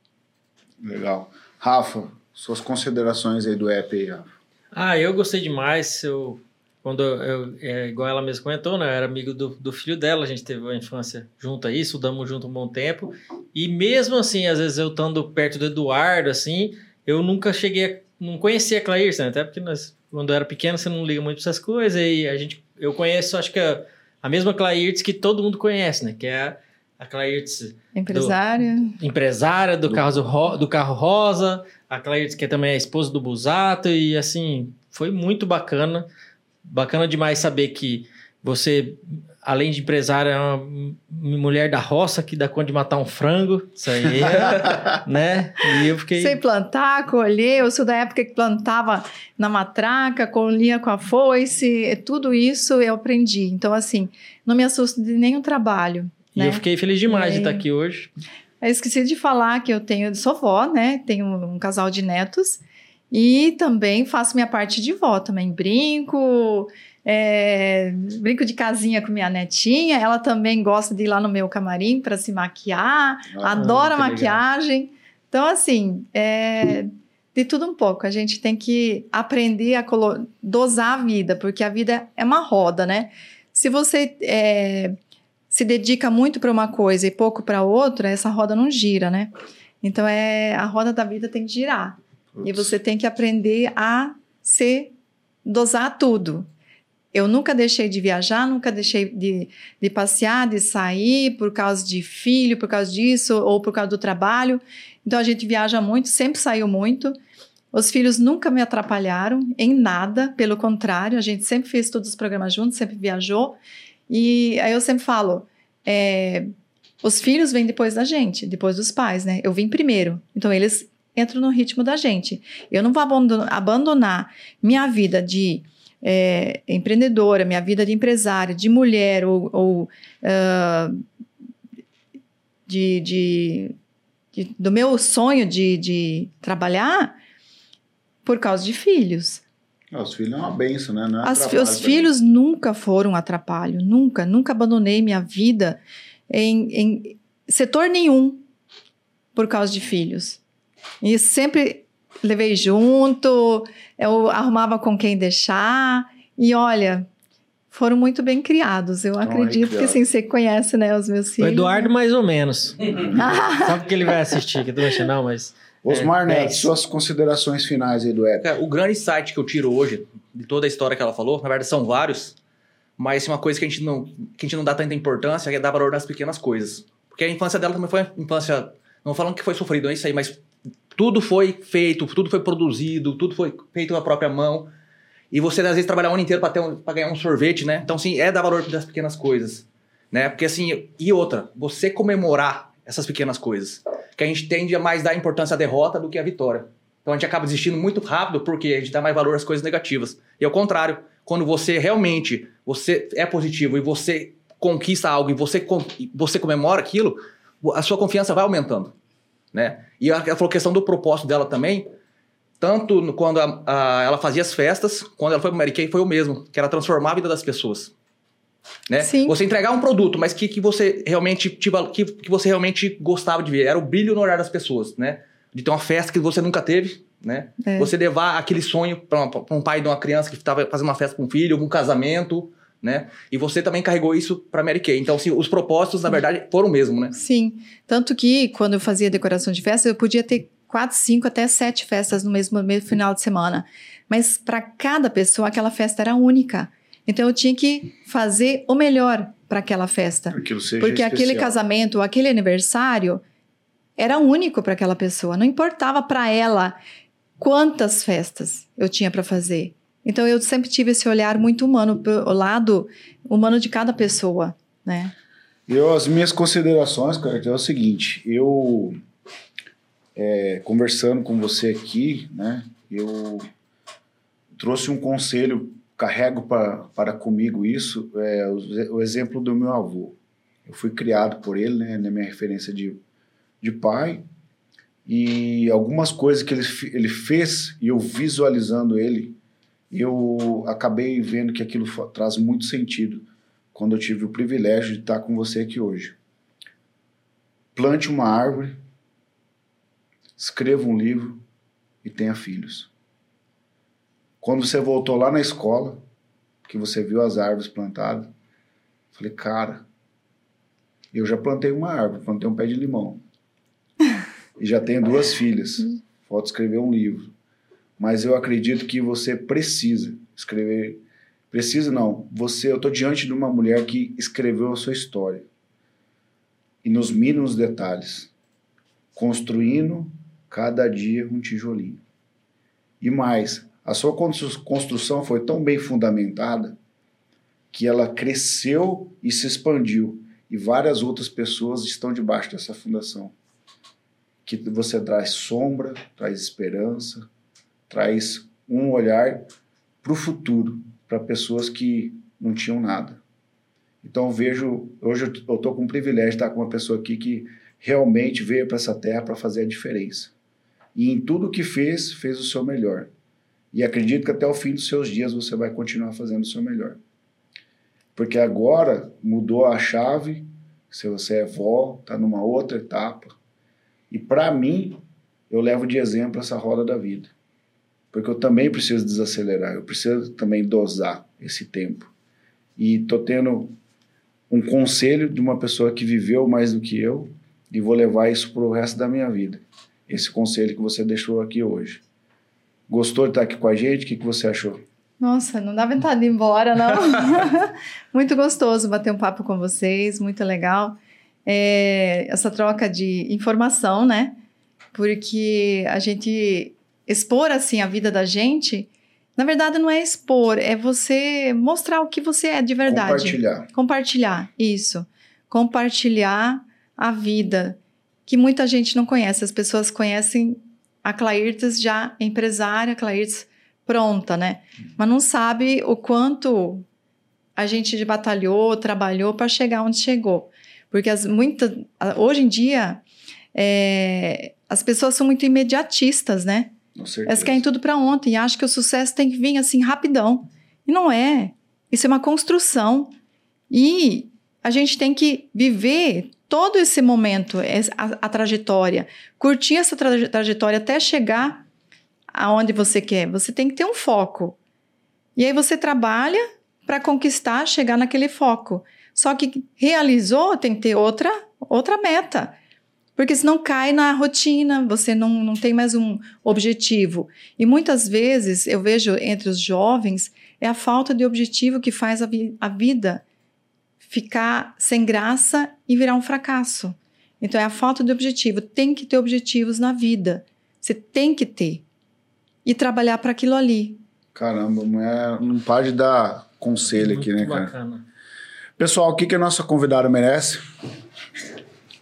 Legal. Rafa, suas considerações aí do app aí, Rafa. Ah, eu gostei demais. Eu, quando eu, eu- é, igual ela mesma comentou, né? Eu era amigo do, do filho dela, a gente teve uma infância junto aí, estudamos junto um bom tempo. E mesmo assim, às vezes eu estando perto do Eduardo, assim, eu nunca cheguei a. Não conhecia a Clarice, né? Até porque nós, quando eu era pequeno, você não liga muito pra essas coisas. E a gente. Eu conheço, acho que a, a mesma Clarice que todo mundo conhece, né? Que é a, Clarice Empresária. empresária do, carro, ro- do carro rosa, a Clarice, que também é a esposa do Busato, e assim, foi muito bacana. Bacana demais saber que você, além de empresária, é uma mulher da roça que dá conta de matar um frango. Isso aí, é, né? E eu fiquei. Sei plantar, colher. Eu sou da época que plantava na matraca, colhia com a foice. Tudo isso eu aprendi. Então, assim, não me assusto de nenhum trabalho. E né? eu fiquei feliz demais de É. estar aqui hoje. Eu esqueci de falar que eu tenho, sou vó, né? Tenho um casal de netos e também faço minha parte de vó também. Brinco, é, brinco de casinha com minha netinha. Ela também gosta de ir lá no meu camarim para se maquiar, Ah, adora que legal. maquiagem. Então, assim, é, de tudo um pouco. A gente tem que aprender a dosar a vida, porque a vida é uma roda, né? Se você é, se dedica muito para uma coisa e pouco para outra, essa roda não gira, né? Então é a roda da vida tem que girar e você tem que aprender a se dosar tudo. Eu nunca deixei de viajar, nunca deixei de, de passear, de sair por causa de filho, por causa disso ou por causa do trabalho. Então a gente viaja muito, sempre saiu muito. Os filhos nunca me atrapalharam em nada, pelo contrário, a gente sempre fez todos os programas juntos, sempre viajou. E aí eu sempre falo, é, os filhos vêm depois da gente, depois dos pais, né? Eu vim primeiro, então eles entram no ritmo da gente. Eu não vou abandonar, abandonar minha vida de é, empreendedora, minha vida de empresária, de mulher ou, ou, ah, de, de- de- do meu sonho de, de trabalhar por causa de filhos. Ah, Os filhos é uma benção, né? Não é As- os filhos nunca foram um atrapalho, nunca, nunca abandonei minha vida em, em setor nenhum por causa de filhos. E sempre levei junto, eu arrumava com quem deixar, e olha, foram muito bem criados. Eu acredito que assim, você conhece né, os meus O filhos. Eduardo, mais ou menos. Só porque ele vai assistir, que eu tô achando, não, mas. Osmar É, Neto, é. suas considerações finais aí do. Cara, o grande insight que eu tiro hoje, de toda a história que ela falou, na verdade são vários, mas uma coisa que a gente não, que a gente não dá tanta importância é dar valor nas pequenas coisas. Porque a infância dela também foi uma infância, não falando que foi sofrido, é isso aí, mas Tudo foi feito, tudo foi produzido, tudo foi feito com a própria mão. E você, às vezes, trabalhar o ano inteiro para um, ganhar um sorvete, né? Então, sim, é dar valor das pequenas coisas. Né? Porque, assim, e outra, você comemorar essas pequenas coisas. Que a gente tende a mais dar importância à derrota do que à vitória. Então, a gente acaba desistindo muito rápido porque a gente dá mais valor às coisas negativas. E ao contrário, quando você realmente você é positivo e você conquista algo e você, você comemora aquilo, a sua confiança vai aumentando. Né? E ela falou questão do propósito dela também, tanto quando a, a, ela fazia as festas, quando ela foi para Mary Kay, foi o mesmo, que era transformar a vida das pessoas. Né? Sim. Você entregar um produto, mas que, que você realmente que, que você realmente gostava de ver, era o brilho no olhar das pessoas, né? De ter uma festa que você nunca teve, né? É. Você levar aquele sonho para um pai de uma criança que estava fazendo uma festa com um filho, algum casamento, né? E você também carregou isso para Mary Kay. Então, assim, os propósitos, na verdade, foram o mesmo, né? Sim. Tanto que quando eu fazia decoração de festa, eu podia ter quatro, cinco, até sete festas no mesmo, mesmo final de semana. Mas para cada pessoa, aquela festa era única. Então eu tinha que fazer o melhor para aquela festa. Aquilo seja Porque aquele especial. casamento, aquele aniversário era único para aquela pessoa. Não importava para ela quantas festas eu tinha para fazer. Então eu sempre tive esse olhar muito humano, o lado humano de cada pessoa, né? Eu, as minhas considerações, cara, é o seguinte, eu é, conversando com você aqui, né, eu trouxe um conselho, carrego pra, para comigo isso, é, o, o exemplo do meu avô. Eu fui criado por ele, né, na minha referência de, de pai, e algumas coisas que ele, ele fez, e eu visualizando ele, eu acabei vendo que aquilo traz muito sentido quando eu tive o privilégio de estar com você aqui hoje. Plante uma árvore, escreva um livro e tenha filhos. Quando você voltou lá na escola, que você viu as árvores plantadas, falei, cara, eu já plantei uma árvore, plantei um pé de limão. e já tenho duas filhas. Falta escrever um livro. Mas eu acredito que você precisa escrever Precisa não. Você, eu tô diante de uma mulher que escreveu a sua história. E nos mínimos detalhes, construindo cada dia um tijolinho. E mais, a sua constru- construção foi tão bem fundamentada que ela cresceu e se expandiu. E várias outras pessoas estão debaixo dessa fundação. Que você traz sombra, traz esperança, traz um olhar para o futuro para pessoas que não tinham nada. Então vejo, hoje eu estou com o privilégio de estar com uma pessoa aqui que realmente veio para essa terra para fazer a diferença. E em tudo que fez, fez o seu melhor. E acredito que até o fim dos seus dias você vai continuar fazendo o seu melhor. Porque agora mudou a chave, se você é vó, está numa outra etapa. E para mim, eu levo de exemplo essa roda da vida porque eu também preciso desacelerar, eu preciso também dosar esse tempo. E tô tendo um conselho de uma pessoa que viveu mais do que eu e vou levar isso pro resto da minha vida. Esse conselho que você deixou aqui hoje. Gostou de estar aqui com a gente? O que, que você achou? Nossa, não dá vontade de ir embora, não. muito gostoso bater um papo com vocês, muito legal. É, essa troca de informação, né? Porque a gente expor assim a vida da gente, na verdade não é expor, é você mostrar o que você é de verdade. Compartilhar. Compartilhar, isso. Compartilhar a vida que muita gente não conhece. As pessoas conhecem a Clairtes já empresária, a Clairtes pronta, né? Mas não sabe o quanto a gente batalhou, trabalhou para chegar onde chegou. Porque as, muita, a- hoje em dia é, as pessoas são muito imediatistas, né? Elas querem tudo para ontem e acham que o sucesso tem que vir assim rapidão. E não é. Isso é uma construção. E a gente tem que viver todo esse momento, a, a trajetória, curtir essa traje- trajetória até chegar aonde você quer. Você tem que ter um foco. E aí você trabalha para conquistar, chegar naquele foco. Só que realizou, tem que ter outra, outra meta. Porque senão cai na rotina, você não, não tem mais um objetivo. E muitas vezes eu vejo entre os jovens é a falta de objetivo que faz a, vi- a vida ficar sem graça e virar um fracasso. Então é a falta de objetivo. Tem que ter objetivos na vida. Você tem que ter. E trabalhar para aquilo ali. Caramba, mulher não pode dar conselho aqui, né, Muito cara? bacana. Pessoal, o que, que a nossa convidada merece?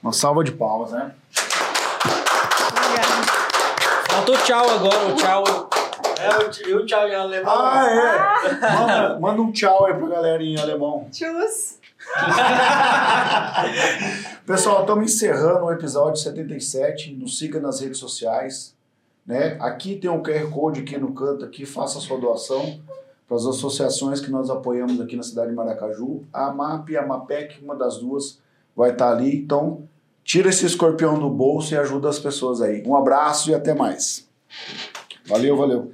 Uma salva de palmas, né? Faltou tchau agora, o tchau. É, o tchau em alemão. Ah, é! Manda, manda um tchau aí pra galera em alemão. Tschüss. Pessoal, estamos encerrando o episódio 77. Nos siga nas redes sociais. Né? Aqui tem um QR Code aqui no canto, aqui, faça a sua doação para as associações que nós apoiamos aqui na cidade de Maracaju. A MAP e a MAPEC, uma das duas, vai estar ali. Então, tira esse escorpião do bolso e ajuda as pessoas aí. Um abraço e até mais. Valeu, valeu.